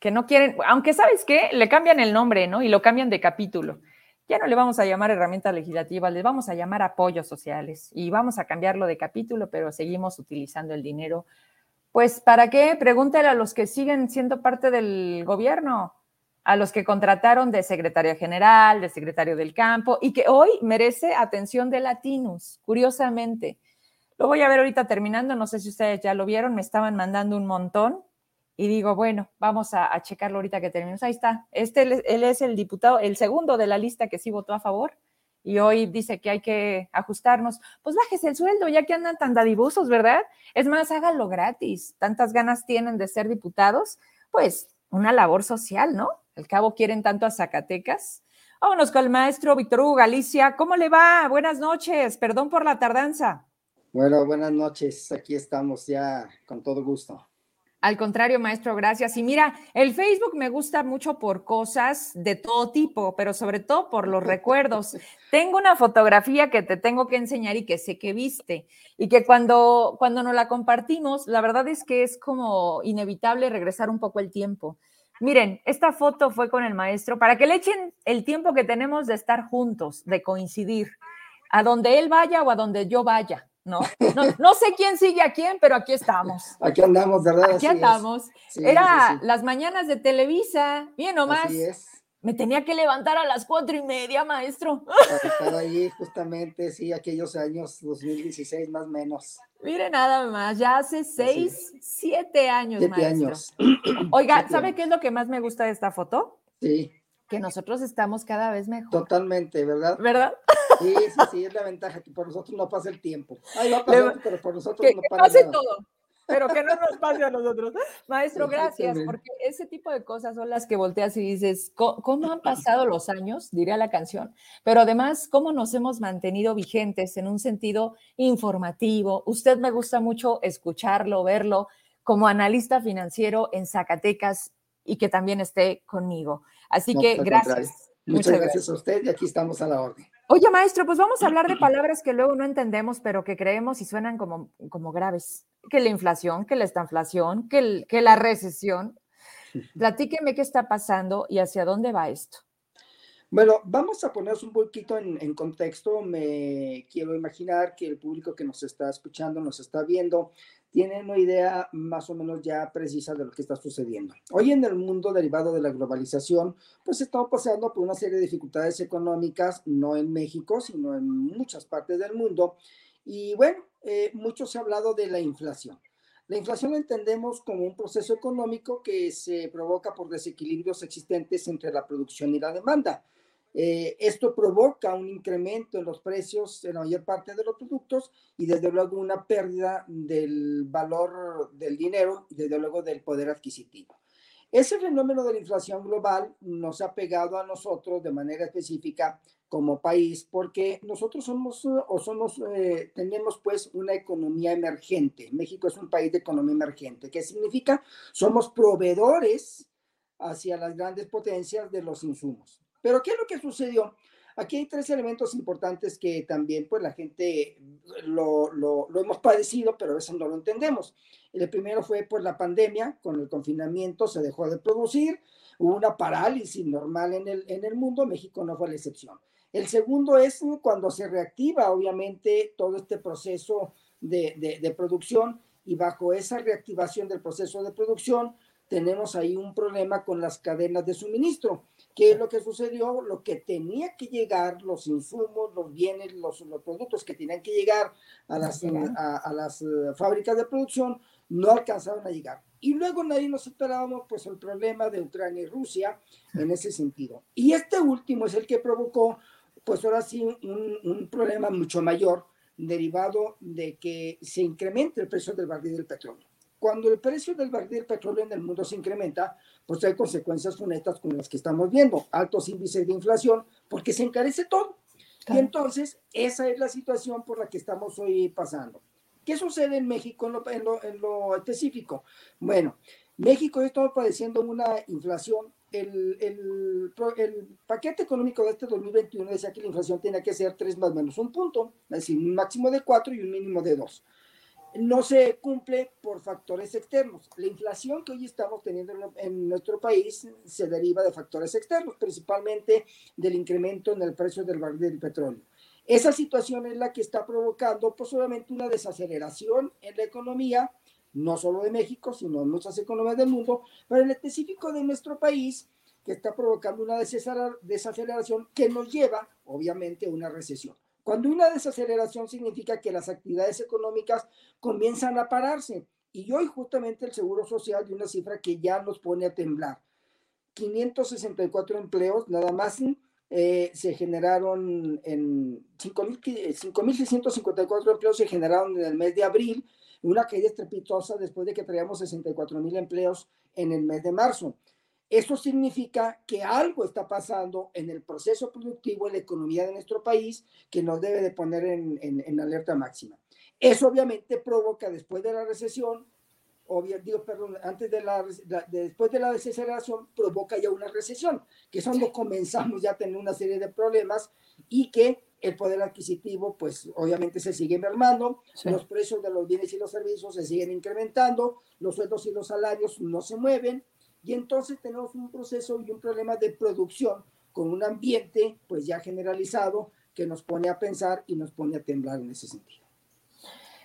que no quieren, aunque sabes qué, le cambian el nombre, ¿no? Y lo cambian de capítulo. Ya no le vamos a llamar herramientas legislativas, le vamos a llamar apoyos sociales y vamos a cambiarlo de capítulo, pero seguimos utilizando el dinero. Pues, ¿para qué? Pregúntale a los que siguen siendo parte del gobierno, a los que contrataron de secretaria general, de secretario del campo y que hoy merece atención de latinos, curiosamente. Lo voy a ver ahorita terminando, no sé si ustedes ya lo vieron, me estaban mandando un montón y digo, bueno, vamos a, checarlo ahorita que terminemos. Ahí está, este él es el diputado, el segundo de la lista que sí votó a favor y hoy dice que hay que ajustarnos. Pues bájese el sueldo, ya que andan tan dadivosos, ¿verdad? Es más, háganlo gratis. Tantas ganas tienen de ser diputados, pues una labor social, ¿no? Al cabo quieren tanto a Zacatecas. Vámonos con el maestro Víctor Hugo Galicia. ¿Cómo le va? Buenas noches. Perdón por la tardanza. Bueno, buenas noches. Aquí estamos ya con todo gusto. Al contrario, maestro, gracias. Y mira, el Facebook me gusta mucho por cosas de todo tipo, pero sobre todo por los recuerdos. Tengo una fotografía que te tengo que enseñar y que sé que viste y que cuando, cuando nos la compartimos, la verdad es que es como inevitable regresar un poco el tiempo. Miren, esta foto fue con el maestro para que le echen el tiempo que tenemos de estar juntos, de coincidir, a donde él vaya o a donde yo vaya. ¿No? No, no sé quién sigue a quién, pero aquí estamos. Aquí andamos, ¿verdad? Aquí Así andamos. Sí, Era sí, sí. las mañanas de Televisa, bien nomás. Así es. Me tenía que levantar a las cuatro y media, maestro. Para estar ahí justamente, sí, aquellos años 2016 más o menos. Mire nada más, ya hace seis, siete años, Siete maestro. años. Oiga, ¿sabe qué es lo que más me gusta de esta foto? Sí, Que nosotros estamos cada vez mejor. totalmente, ¿verdad? ¿Verdad? Sí, sí, sí, es la ventaja que por nosotros no pasa el tiempo. Ay, va a pasar, pero por nosotros Que, no que para pase nada. todo, pero que no nos pase a nosotros. Maestro, gracias, porque ese tipo de cosas son las que volteas y dices, "Co- ¿cómo han pasado los años? Diría la canción, pero además, ¿cómo nos hemos mantenido vigentes en un sentido informativo? Usted me gusta mucho escucharlo, verlo como analista financiero en Zacatecas. y que también esté conmigo. Así que gracias. Muchas, gracias, a usted y aquí estamos a la orden. Oye, maestro, pues vamos a hablar de palabras que luego no entendemos, pero que creemos y suenan como, como graves. Que la inflación, que la estanflación, que, que la recesión. Platíqueme qué está pasando y hacia dónde va esto. Bueno, vamos a ponernos un poquito en, contexto. Me quiero imaginar que el público que nos está escuchando, nos está viendo, tiene una idea más o menos ya precisa de lo que está sucediendo. Hoy en el mundo derivado de la globalización, pues estamos pasando por una serie de dificultades económicas, no en México, sino en muchas partes del mundo. Y bueno, eh, mucho se ha hablado de la inflación. La inflación la entendemos como un proceso económico que se provoca por desequilibrios existentes entre la producción y la demanda. Eh, esto provoca un incremento en los precios en la mayor parte de los productos y desde luego una pérdida del valor del dinero y desde luego del poder adquisitivo. Ese fenómeno de la inflación global nos ha pegado a nosotros de manera específica como país porque nosotros somos o somos eh, tenemos pues una economía emergente. México es un país de economía emergente. ¿Qué significa? Somos proveedores hacia las grandes potencias de los insumos. Pero ¿qué es lo que sucedió? Aquí hay tres elementos importantes que también pues la gente lo, lo, lo, hemos padecido, pero a veces no lo entendemos. El primero fue pues la pandemia, con el confinamiento se dejó de producir, hubo una parálisis normal en el, en el mundo, México no fue la excepción. El segundo es cuando se reactiva obviamente todo este proceso de, de, de producción y bajo esa reactivación del proceso de producción tenemos ahí un problema con las cadenas de suministro ¿Qué es lo que sucedió? Lo que tenía que llegar, los insumos, los bienes, los, los productos que tenían que llegar a las, a, las eh, fábricas de producción, no alcanzaron a llegar. Y luego nadie nos esperábamos pues el problema de Ucrania y Rusia en ese sentido. Y este último es el que provocó pues ahora sí un, un problema mucho mayor derivado de que se incremente el precio del barril del petróleo. Cuando el precio del barril del petróleo en el mundo se incrementa, pues hay consecuencias honestas con las que estamos viendo, altos índices de inflación, porque se encarece todo. Y entonces, esa es la situación por la que estamos hoy pasando. ¿Qué sucede en México en lo, específico? Bueno, México está padeciendo una inflación. El, el, el, paquete económico de este 2021 decía que la inflación tenía que ser 3 más menos un punto, es decir, un máximo de 4 y un mínimo de 2 no se cumple por factores externos. La inflación que hoy estamos teniendo en, nuestro país se deriva de factores externos, principalmente del incremento en el precio del barril del petróleo. Esa situación es la que está provocando pues obviamente una desaceleración en la economía, no solo de México, sino en muchas economías del mundo, pero en específico de nuestro país, que está provocando una desaceleración que nos lleva, obviamente, a una recesión. Cuando una desaceleración significa que las actividades económicas comienzan a pararse. Y hoy justamente el Seguro Social de una cifra que ya nos pone a temblar. 564 empleos, nada más eh, se generaron en 5.654 empleos se generaron en el mes de abril, una caída estrepitosa después de que traíamos 64.000 empleos en el mes de marzo. Eso significa que algo está pasando en el proceso productivo, en la economía de nuestro país, que nos debe de poner en, alerta máxima. Eso obviamente provoca después de la recesión, obvio, digo, perdón, antes de la, después de la desaceleración, provoca ya una recesión, que es cuando comenzamos ya a tener una serie de problemas y que el poder adquisitivo, pues obviamente se sigue mermando, los precios de los bienes y los servicios se siguen incrementando, los sueldos y los salarios no se mueven, y entonces tenemos un proceso y un problema de producción con un ambiente pues ya generalizado que nos pone a pensar y nos pone a temblar en ese sentido.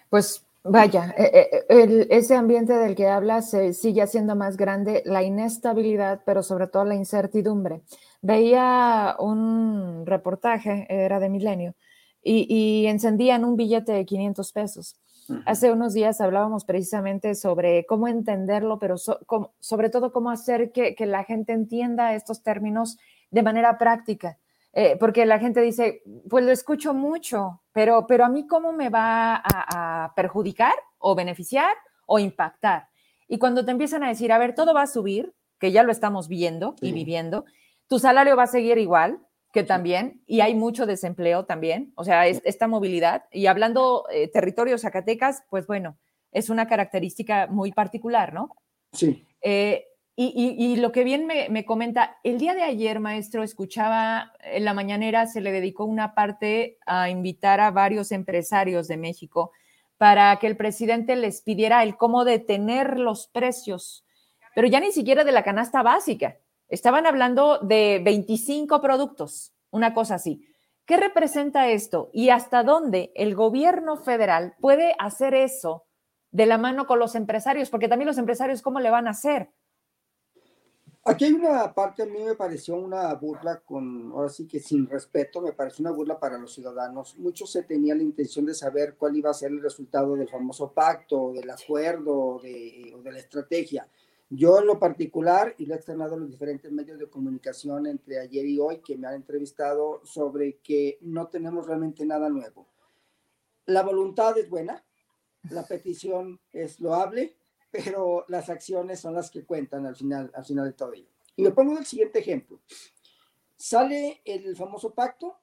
Pues vaya, eh, eh, ese ambiente del que hablas sigue siendo más grande, la inestabilidad, pero sobre todo la incertidumbre. Veía un reportaje, era de Milenio, y, y encendían un billete de 500 pesos Hace unos días hablábamos precisamente sobre cómo entenderlo, pero sobre todo cómo hacer que, la gente entienda estos términos de manera práctica. Eh, porque la gente dice, pues lo escucho mucho, pero, pero a mí cómo me va a, perjudicar o beneficiar o impactar. Y cuando te empiezan a decir, a ver, todo va a subir, que ya lo estamos viendo y viviendo, tu salario va a seguir igual, que también, y hay mucho desempleo también, o sea, esta movilidad. Y hablando eh, territorio Zacatecas, pues bueno, es una característica muy particular, ¿no? Sí. Eh, Y, lo que bien me, me, comenta, el día de ayer, maestro, escuchaba en la mañanera, se le dedicó una parte a invitar a varios empresarios de México para que el presidente les pidiera el cómo detener los precios, pero ya ni siquiera de la canasta básica. Estaban hablando de 25 productos, una cosa así. ¿Qué representa esto y hasta dónde el gobierno federal puede hacer eso de la mano con los empresarios? Porque también los empresarios, ¿cómo le van a hacer? Aquí hay una parte, a mí me pareció una burla con, ahora sí que sin respeto, me pareció una burla para los ciudadanos. Muchos se tenía la intención de saber cuál iba a ser el resultado del famoso pacto, del acuerdo de, o de la estrategia. Yo en lo particular, y lo he externado en los diferentes medios de comunicación entre ayer y hoy, que me han entrevistado sobre que no tenemos realmente nada nuevo. La voluntad es buena, la petición es loable, pero las acciones son las que cuentan al final, al final de todo ello. Y me pongo el siguiente ejemplo. Sale el famoso pacto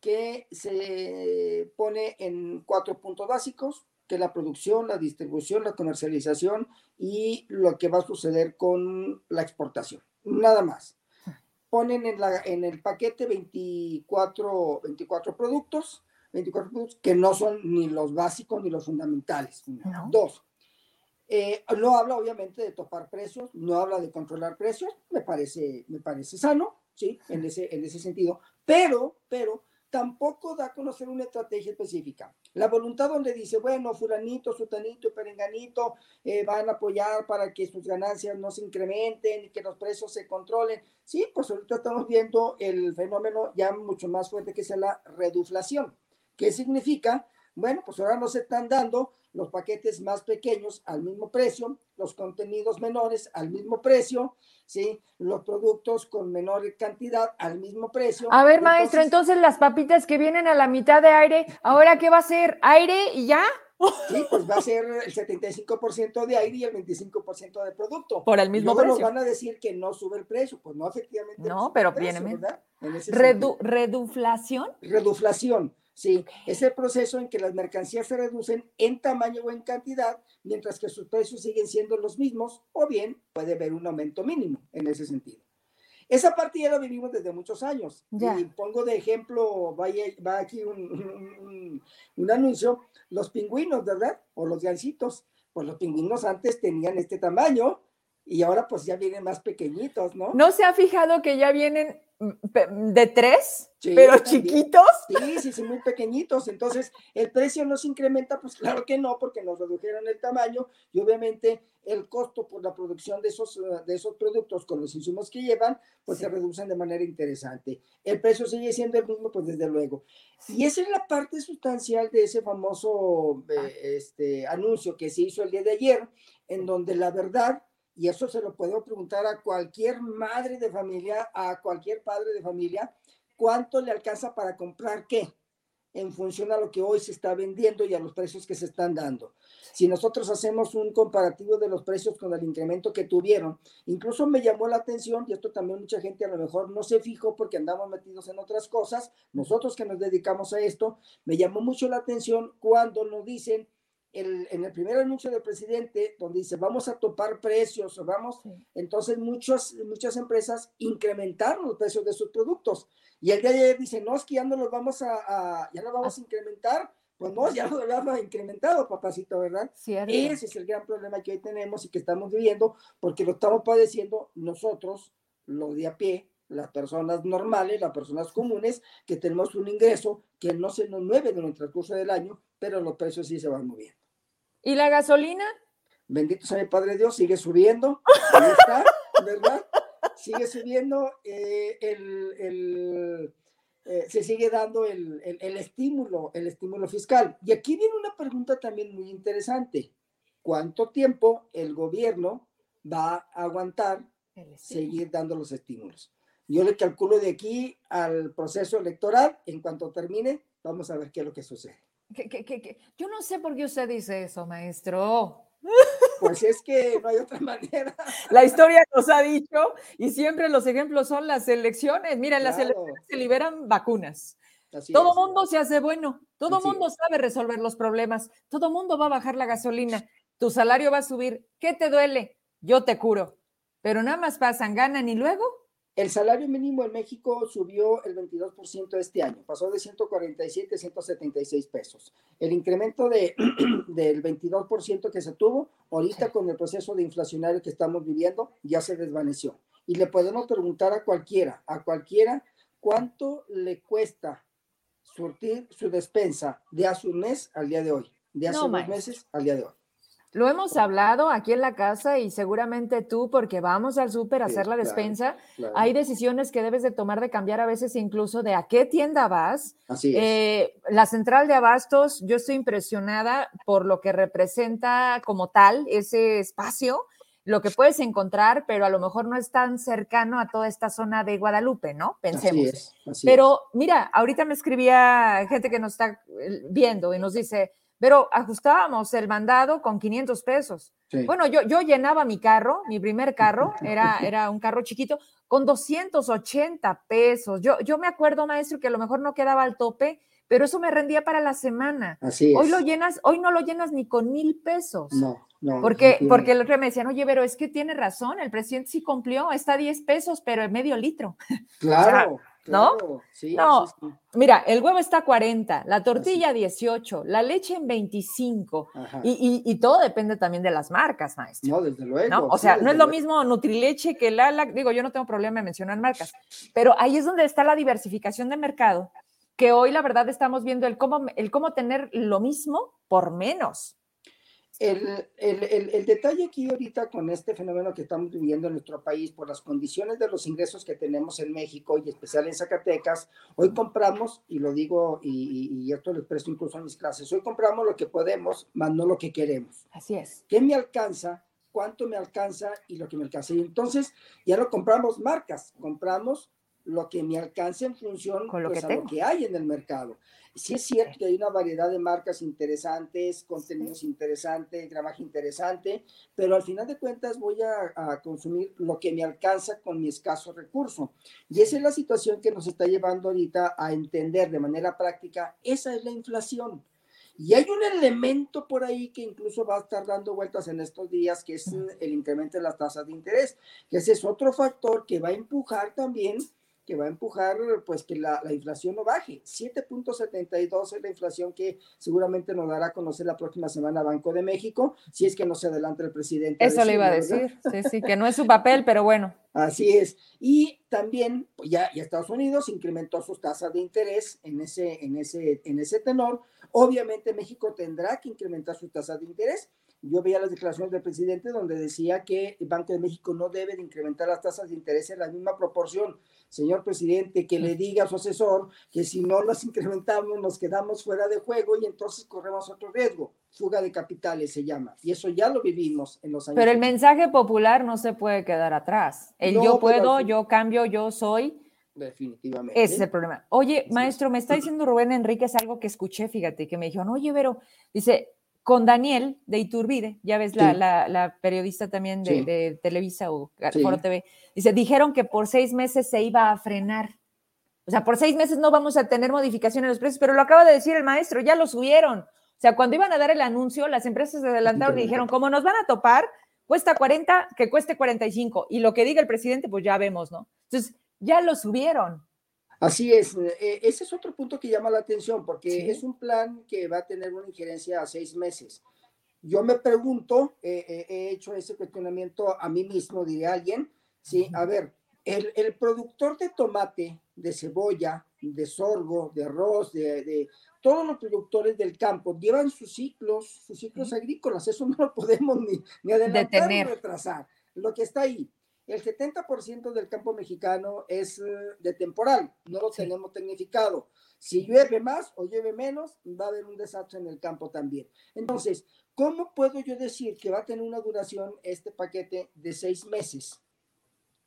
que se pone en cuatro puntos básicos, que la producción, la distribución, la comercialización y lo que va a suceder con la exportación. Nada más. Ponen en, la, en el paquete 24, 24 productos, 24 productos que no son ni los básicos ni los fundamentales. Dos. Eh, no habla obviamente de topar precios, no habla de controlar precios, me parece, me parece sano, ¿sí? En ese, en ese sentido, pero, pero tampoco da a conocer una estrategia específica. La voluntad donde dice, bueno, fulanito, sutanito, perenganito eh, van a apoyar para que sus ganancias no se incrementen y que los precios se controlen. Sí, pues ahorita estamos viendo el fenómeno ya mucho más fuerte que es la reduflación. ¿Qué significa? Bueno, pues ahora no se están dando los paquetes más pequeños al mismo precio, los contenidos menores al mismo precio, ¿sí? Los productos con menor cantidad al mismo precio. A ver, maestro, entonces las papitas que vienen a la mitad de aire, ¿ahora qué va a ser? ¿Aire y ya? Sí, pues va a ser el 75% de aire y el 25% de producto. Por el mismo precio. nos van a decir que no sube el precio, pues no, efectivamente. No, pero viene. ¿Reduflación? Reduflación. Sí, es el proceso en que las mercancías se reducen en tamaño o en cantidad, mientras que sus precios siguen siendo los mismos, o bien puede haber un aumento mínimo en ese sentido. Esa parte ya la vivimos desde muchos años. Y pongo de ejemplo, va, va aquí un, un, anuncio, los pingüinos, ¿verdad? O los gancitos. Pues los pingüinos antes tenían este tamaño y ahora pues ya vienen más pequeñitos, ¿no? ¿No se ha fijado que ya vienen de tres, pero chiquitos. Sí, sí, sí, muy pequeñitos. Entonces, ¿el precio no se incrementa? Pues claro que no, porque nos redujeron el tamaño y obviamente el costo por la producción de esos, uh, de esos productos con los insumos que llevan, pues se reducen de manera interesante. El precio sigue siendo el mismo, pues desde luego. Y esa es la parte sustancial de ese famoso eh, este, anuncio que se hizo el día de ayer, en donde la verdad y eso se lo puedo preguntar a cualquier madre de familia, a cualquier padre de familia, ¿cuánto le alcanza para comprar qué? en función a lo que hoy se está vendiendo y a los precios que se están dando. Si nosotros hacemos un comparativo de los precios con el incremento que tuvieron, incluso me llamó la atención, y esto también mucha gente a lo mejor no se fijó porque andamos metidos en otras cosas, nosotros que nos dedicamos a esto, me llamó mucho la atención cuando nos dicen en el primer anuncio del presidente, donde dice vamos a topar precios, vamos, entonces muchos, muchas empresas incrementaron los precios de sus productos. Y el de ayer dice, no, es que ya no los vamos a, ya no vamos a incrementar. Pues no, ya lo habíamos incrementado, papacito, ¿verdad? Ese es el gran problema que hoy tenemos y que estamos viviendo, porque lo estamos padeciendo nosotros, los de a pie, las personas normales, las personas comunes, que tenemos un ingreso que no se nos mueve durante el curso del año, pero los precios sí se van moviendo. ¿Y la gasolina? Bendito sea mi Padre Dios, sigue subiendo. Ahí está, ¿verdad? Sigue subiendo. Eh, el, eh, se sigue dando el, el, estímulo, el estímulo fiscal. Y aquí viene una pregunta también muy interesante. ¿Cuánto tiempo el gobierno va a aguantar seguir dando los estímulos? Yo le calculo de aquí al proceso electoral, en cuanto termine, vamos a ver qué es lo que sucede. Yo no sé por qué usted dice eso, maestro. Pues es que no hay otra manera. La historia nos ha dicho y siempre los ejemplos son las elecciones. Mira, en las elecciones se liberan vacunas. todo mundo se hace bueno, todo mundo sabe resolver los problemas, todo mundo va a bajar la gasolina, tu salario va a subir. ¿Qué te duele? Yo te curo. pero nada más pasan, ganan y luego. El salario mínimo en México subió el 22% este año, pasó de 147 a 176 pesos. El incremento de, del 22% que se tuvo, ahorita con el proceso de inflacionario que estamos viviendo, ya se desvaneció. Y le podemos preguntar a cualquiera, a cualquiera, cuánto le cuesta surtir su despensa de hace un mes al día de hoy, de hace unos meses al día de hoy. Lo hemos hablado aquí en la casa y seguramente tú, porque vamos al súper a hacer la despensa, hay decisiones que debes de tomar de cambiar a veces incluso de a qué tienda vas. Así es. Eh, la central de abastos, yo estoy impresionada por lo que representa como tal ese espacio, lo que puedes encontrar, pero a lo mejor no es tan cercano a toda esta zona de Guadalupe, ¿no? Pensemos. pero mira, ahorita me escribía gente que nos está eh, viendo y nos dice, pero ajustábamos el mandado con 500 pesos. Bueno, yo, yo llenaba mi carro, mi primer carro, era, era un carro chiquito, con 280 pesos. Yo, yo me acuerdo, maestro, que a lo mejor no quedaba al tope, pero eso me rendía para la semana. Así Hoy lo llenas, hoy no lo llenas ni con mil pesos. No, no. Porque, porque el otro me decían, oye, pero es que tiene razón, el presidente sí cumplió, está a 10 pesos, pero en medio litro. Claro. ¿No? no, mira, el huevo está a 40, la tortilla 18, la leche en 25, y, y, todo depende también de las marcas, maestro. No, desde luego. O sea, no es lo mismo Nutrileche que Lala, digo, yo no tengo problema en mencionar marcas, pero ahí es donde está la diversificación de mercado, que hoy la verdad estamos viendo el cómo, el cómo tener lo mismo por menos. El, el, el, detalle aquí ahorita con este fenómeno que estamos viviendo en nuestro país por las condiciones de los ingresos que tenemos en México y especial en Zacatecas, hoy compramos, y lo digo y, y, esto lo expreso incluso en mis clases, hoy compramos lo que podemos, más no lo que queremos. Así es. ¿Qué me alcanza? ¿Cuánto me alcanza? Y lo que me alcanza. Y entonces ya no compramos marcas, compramos lo que me alcance en función Con lo, pues, que a lo que hay en el mercado. Sí es cierto que hay una variedad de marcas interesantes, contenidos interesantes, gramaje interesante, pero al final de cuentas voy a, consumir lo que me alcanza con mi escaso recurso. Y esa es la situación que nos está llevando ahorita a entender de manera práctica, esa es la inflación. Y hay un elemento por ahí que incluso va a estar dando vueltas en estos días, que es el incremento de las tasas de interés, que ese es otro factor que va a empujar también que va a empujar pues que la, la inflación no baje. 7.72 es la inflación que seguramente nos dará a conocer la próxima semana Banco de México, si es que no se adelanta el presidente. Eso le iba a decir, sí, sí, que no es su papel, pero bueno. Así es. Y también pues ya, ya Estados Unidos incrementó sus tasas de interés en ese, en, ese, en ese tenor. Obviamente México tendrá que incrementar sus tasas de interés yo veía las declaraciones del presidente donde decía que el Banco de México no debe de incrementar las tasas de interés en la misma proporción. Señor presidente, que le diga a su asesor que si no las incrementamos nos quedamos fuera de juego y entonces corremos otro riesgo. Fuga de capitales se llama. Y eso ya lo vivimos en los años. Pero el mensaje popular no se puede quedar atrás. El yo puedo, yo cambio, yo soy. Definitivamente. Ese es el problema. Oye, maestro, me está diciendo Rubén Enríquez algo que escuché, fíjate, que me dijo, oye, pero, dice, con Daniel de Iturbide, ya ves la, periodista también de, Televisa o Foro TV, dice, dijeron que por seis meses se iba a frenar. O sea, por seis meses no vamos a tener modificación en los precios, pero lo acaba de decir el maestro, ya lo subieron. O sea, cuando iban a dar el anuncio, las empresas se adelantaron y dijeron, como nos van a topar, cuesta 40, que cueste 45. Y lo que diga el presidente, pues ya vemos, ¿no? Entonces, ya lo subieron. Así es, eh, ese es otro punto que llama la atención, porque es un plan que va a tener una injerencia a seis meses. Yo me pregunto, eh, eh, he hecho ese cuestionamiento a mí mismo, diría alguien, sí, a ver, el, el, productor de tomate, de cebolla, de sorgo, de arroz, de, de, todos los productores del campo llevan sus ciclos, sus ciclos agrícolas, eso no lo podemos ni, ni adelantar ni retrasar. Lo que está ahí, el 70% del campo mexicano es eh, de temporal, no lo tenemos tecnificado. Si llueve más o llueve menos, va a haber un desastre en el campo también. Entonces, ¿cómo puedo yo decir que va a tener una duración este paquete de seis meses?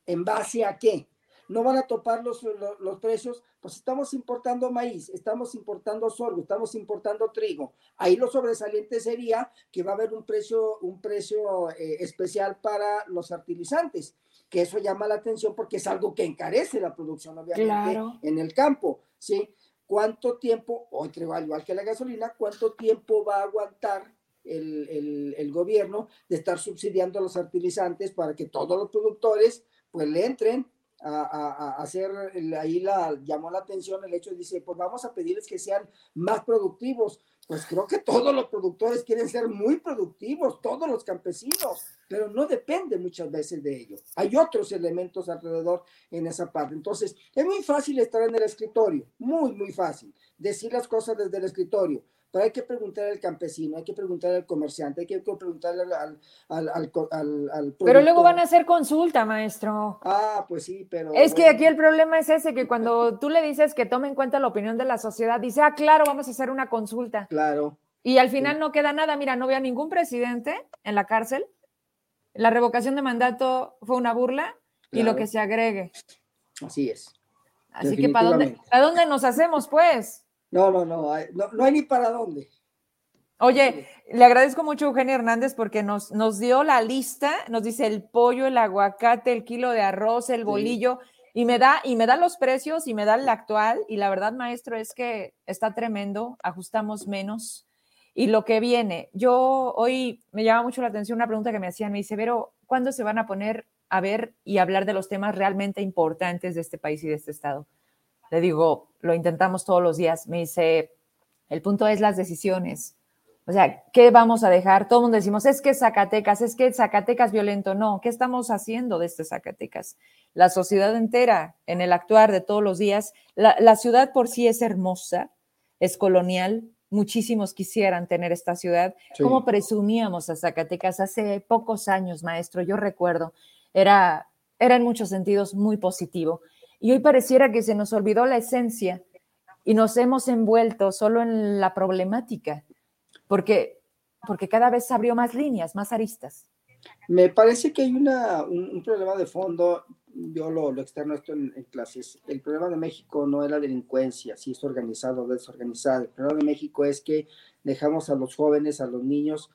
¿En base a qué? no van a topar los, los, precios, pues estamos importando maíz, estamos importando sorgo, estamos importando trigo. Ahí lo sobresaliente sería que va a haber un precio, un precio eh, especial para los fertilizantes que eso llama la atención porque es algo que encarece la producción, obviamente, en el campo, ¿sí? ¿Cuánto tiempo, o igual que la gasolina, cuánto tiempo va a aguantar el, el, gobierno de estar subsidiando los fertilizantes para que todos los productores pues le entren a, a, hacer, ahí la, llamó la atención el hecho dice, pues vamos a pedirles que sean más productivos. Pues creo que todos los productores quieren ser muy productivos, todos los campesinos, pero no depende muchas veces de ello. Hay otros elementos alrededor en esa parte. Entonces, es muy fácil estar en el escritorio, muy, muy fácil, decir las cosas desde el escritorio, pero hay que preguntar al campesino, hay que preguntar al comerciante, hay que preguntarle al, al, al, al, Pero luego van a hacer consulta, maestro. Ah, pues sí, pero... Es que aquí el problema es ese, que cuando tú le dices que tome en cuenta la opinión de la sociedad, dice, ah, claro, vamos a hacer una consulta. Claro. Y al final no queda nada. Mira, no veo a ningún presidente en la cárcel. La revocación de mandato fue una burla y lo que se agregue. Así es. Así que, ¿para dónde, ¿para dónde nos hacemos, pues? No, no, no, no, hay ni para dónde. Oye, le agradezco mucho a Eugenio Hernández porque nos, nos dio la lista, nos dice el pollo, el aguacate, el kilo de arroz, el bolillo, y me da, y me da los precios y me da el actual, y la verdad, maestro, es que está tremendo, ajustamos menos. Y lo que viene, yo hoy me llama mucho la atención una pregunta que me hacían, me dice, Vero, ¿cuándo se van a poner a ver y hablar de los temas realmente importantes de este país y de este estado? Le digo, lo intentamos todos los días. Me dice, el punto es las decisiones. O sea, ¿qué vamos a dejar? Todo el mundo decimos, es que Zacatecas, es que Zacatecas violento. No, ¿qué estamos haciendo de este Zacatecas? La sociedad entera, en el actuar de todos los días, la, ciudad por sí es hermosa, es colonial. Muchísimos quisieran tener esta ciudad. ¿Cómo presumíamos a Zacatecas hace pocos años, maestro? Yo recuerdo, era, era en muchos sentidos muy positivo. Y hoy pareciera que se nos olvidó la esencia y nos hemos envuelto solo en la problemática, porque, porque cada vez abrió más líneas, más aristas. Me parece que hay una, un, problema de fondo, yo lo, lo externo esto en, clases, el problema de México no es la delincuencia, si es organizado o desorganizado, el problema de México es que dejamos a los jóvenes, a los niños,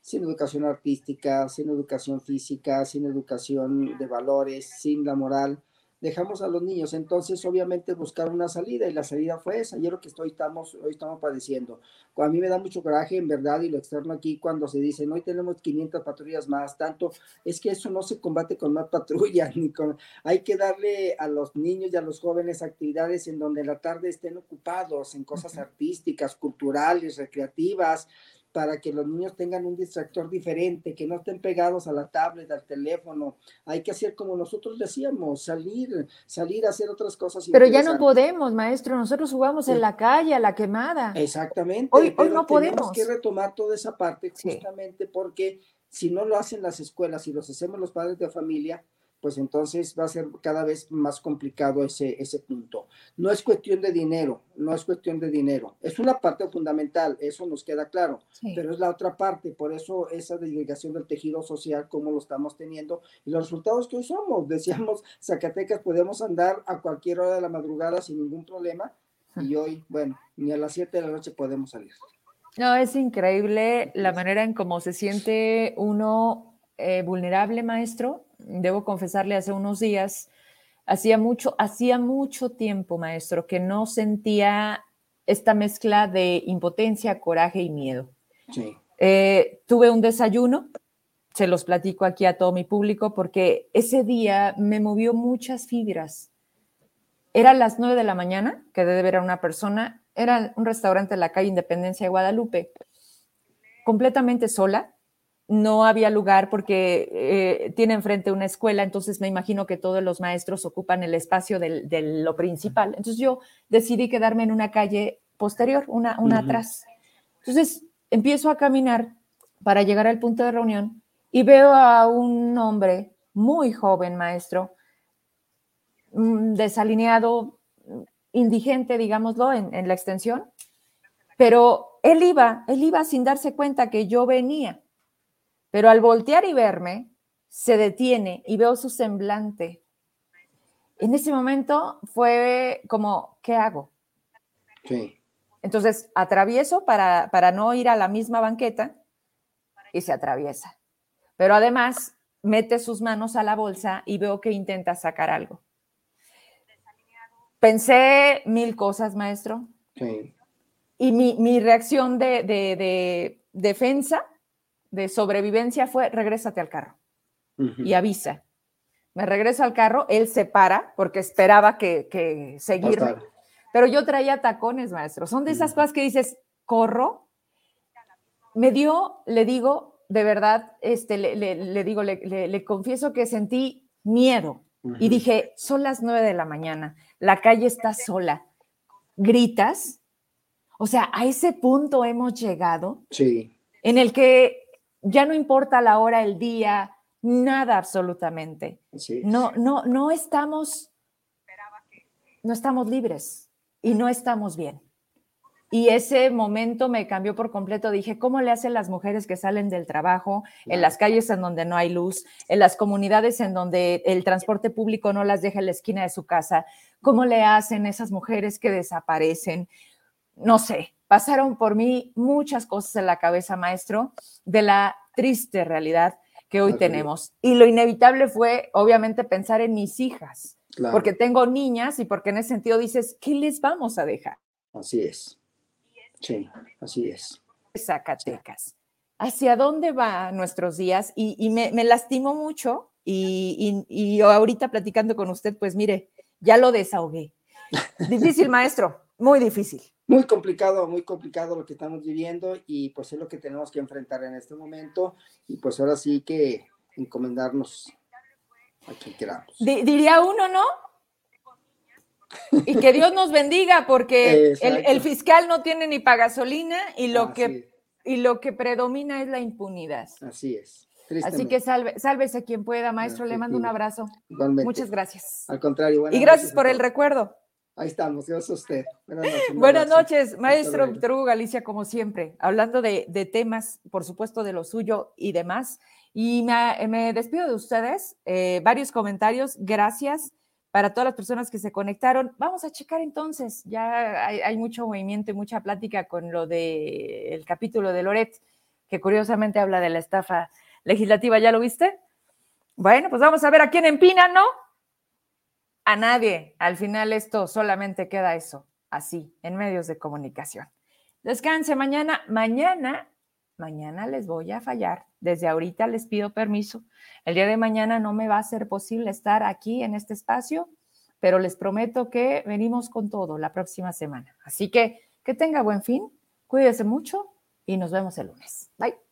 sin educación artística, sin educación física, sin educación de valores, sin la moral, dejamos a los niños. Entonces, obviamente, buscar una salida y la salida fue esa. Y es lo que estoy, estamos, hoy estamos padeciendo. A mí me da mucho coraje, en verdad, y lo externo aquí, cuando se dice, hoy tenemos 500 patrullas más, tanto, es que eso no se combate con más patrullas, ni con, hay que darle a los niños y a los jóvenes actividades en donde la tarde estén ocupados en cosas artísticas, culturales, recreativas, para que los niños tengan un distractor diferente, que no estén pegados a la tablet, al teléfono. Hay que hacer como nosotros decíamos, salir, salir a hacer otras cosas. Pero ya no podemos, maestro, nosotros jugamos en la calle, a la quemada. Exactamente. Hoy, hoy no podemos. Tenemos que retomar toda esa parte justamente porque si no lo hacen las escuelas y los hacemos los padres de familia, pues entonces va a ser cada vez más complicado ese, ese punto. No es cuestión de dinero, no es cuestión de dinero. Es una parte fundamental, eso nos queda claro, pero es la otra parte, por eso esa desligación del tejido social, como lo estamos teniendo, y los resultados que hoy somos. Decíamos, Zacatecas podemos andar a cualquier hora de la madrugada sin ningún problema, y hoy, bueno, ni a las 7 de la noche podemos salir. No, es increíble la manera en cómo se siente uno eh, vulnerable, maestro, debo confesarle, hace unos días, hacía mucho, hacía mucho tiempo, maestro, que no sentía esta mezcla de impotencia, coraje y miedo. Eh, tuve un desayuno, se los platico aquí a todo mi público, porque ese día me movió muchas fibras. Era las nueve de la mañana, que debe ver a una persona, era un restaurante en la calle Independencia de Guadalupe, completamente sola, no había lugar porque eh, tiene enfrente una escuela, entonces me imagino que todos los maestros ocupan el espacio de lo principal. Entonces yo decidí quedarme en una calle posterior, una, una atrás. Entonces empiezo a caminar para llegar al punto de reunión y veo a un hombre muy joven, maestro, mm, desalineado, indigente, digámoslo, en, en la extensión, pero él iba, él iba sin darse cuenta que yo venía. Pero al voltear y verme, se detiene y veo su semblante. En ese momento fue como, ¿qué hago? Sí. Entonces atravieso para, para no ir a la misma banqueta y se atraviesa. Pero además mete sus manos a la bolsa y veo que intenta sacar algo. Pensé mil cosas, maestro. Sí. Y mi, mi reacción de, de, defensa de sobrevivencia fue regrésate al carro y avisa. Me regreso al carro, él se para porque esperaba que, que seguirme, pero yo traía tacones, maestro. Son de esas cosas que dices, corro. Me dio, le digo, de verdad, este, le, digo, le, confieso que sentí miedo y dije, son las nueve de la mañana, la calle está sola, gritas. O sea, a ese punto hemos llegado. Sí. En el que ya no importa la hora, el día, nada absolutamente. No, no, no estamos, no estamos libres y no estamos bien. Y ese momento me cambió por completo. Dije, ¿cómo le hacen las mujeres que salen del trabajo, en las calles en donde no hay luz, en las comunidades en donde el transporte público no las deja en la esquina de su casa? ¿Cómo le hacen esas mujeres que desaparecen? No sé, pasaron por mí muchas cosas en la cabeza, maestro, de la triste realidad que hoy tenemos. Y lo inevitable fue, obviamente, pensar en mis hijas, porque tengo niñas y porque en ese sentido dices, ¿qué les vamos a dejar? Así es. Sí, así es. Zacatecas. ¿Hacia dónde va nuestros días? Y, me, me, lastimó mucho y, y, ahorita platicando con usted, pues mire, ya lo desahogué. Difícil, maestro, muy difícil. Muy complicado, muy complicado lo que estamos viviendo y pues es lo que tenemos que enfrentar en este momento y pues ahora sí que encomendarnos a quien queramos. diría uno, ¿no? Y que Dios nos bendiga porque el, fiscal no tiene ni para gasolina y lo, que, y lo que predomina es la impunidad. Así es. Así que salve, sálvese quien pueda, maestro. Le mando un abrazo. Muchas gracias. Al contrario. Y gracias por el recuerdo. Ahí estamos, gracias a usted. Buenas noches, Buenas noches maestro Hugo Galicia, como siempre, hablando de, temas, por supuesto, de lo suyo y demás. Y me, despido de ustedes, eh, varios comentarios, gracias para todas las personas que se conectaron. Vamos a checar entonces, ya hay, mucho movimiento y mucha plática con lo del capítulo de Loret, que curiosamente habla de la estafa legislativa, ¿ya lo viste? Bueno, pues vamos a ver a quién empina, ¿no? A nadie. Al final esto solamente queda eso, así, en medios de comunicación. Descanse mañana. Mañana, mañana les voy a fallar. Desde ahorita les pido permiso. El día de mañana no me va a ser posible estar aquí en este espacio, pero les prometo que venimos con todo la próxima semana. Así que que tenga buen fin, cuídese mucho y nos vemos el lunes. Bye.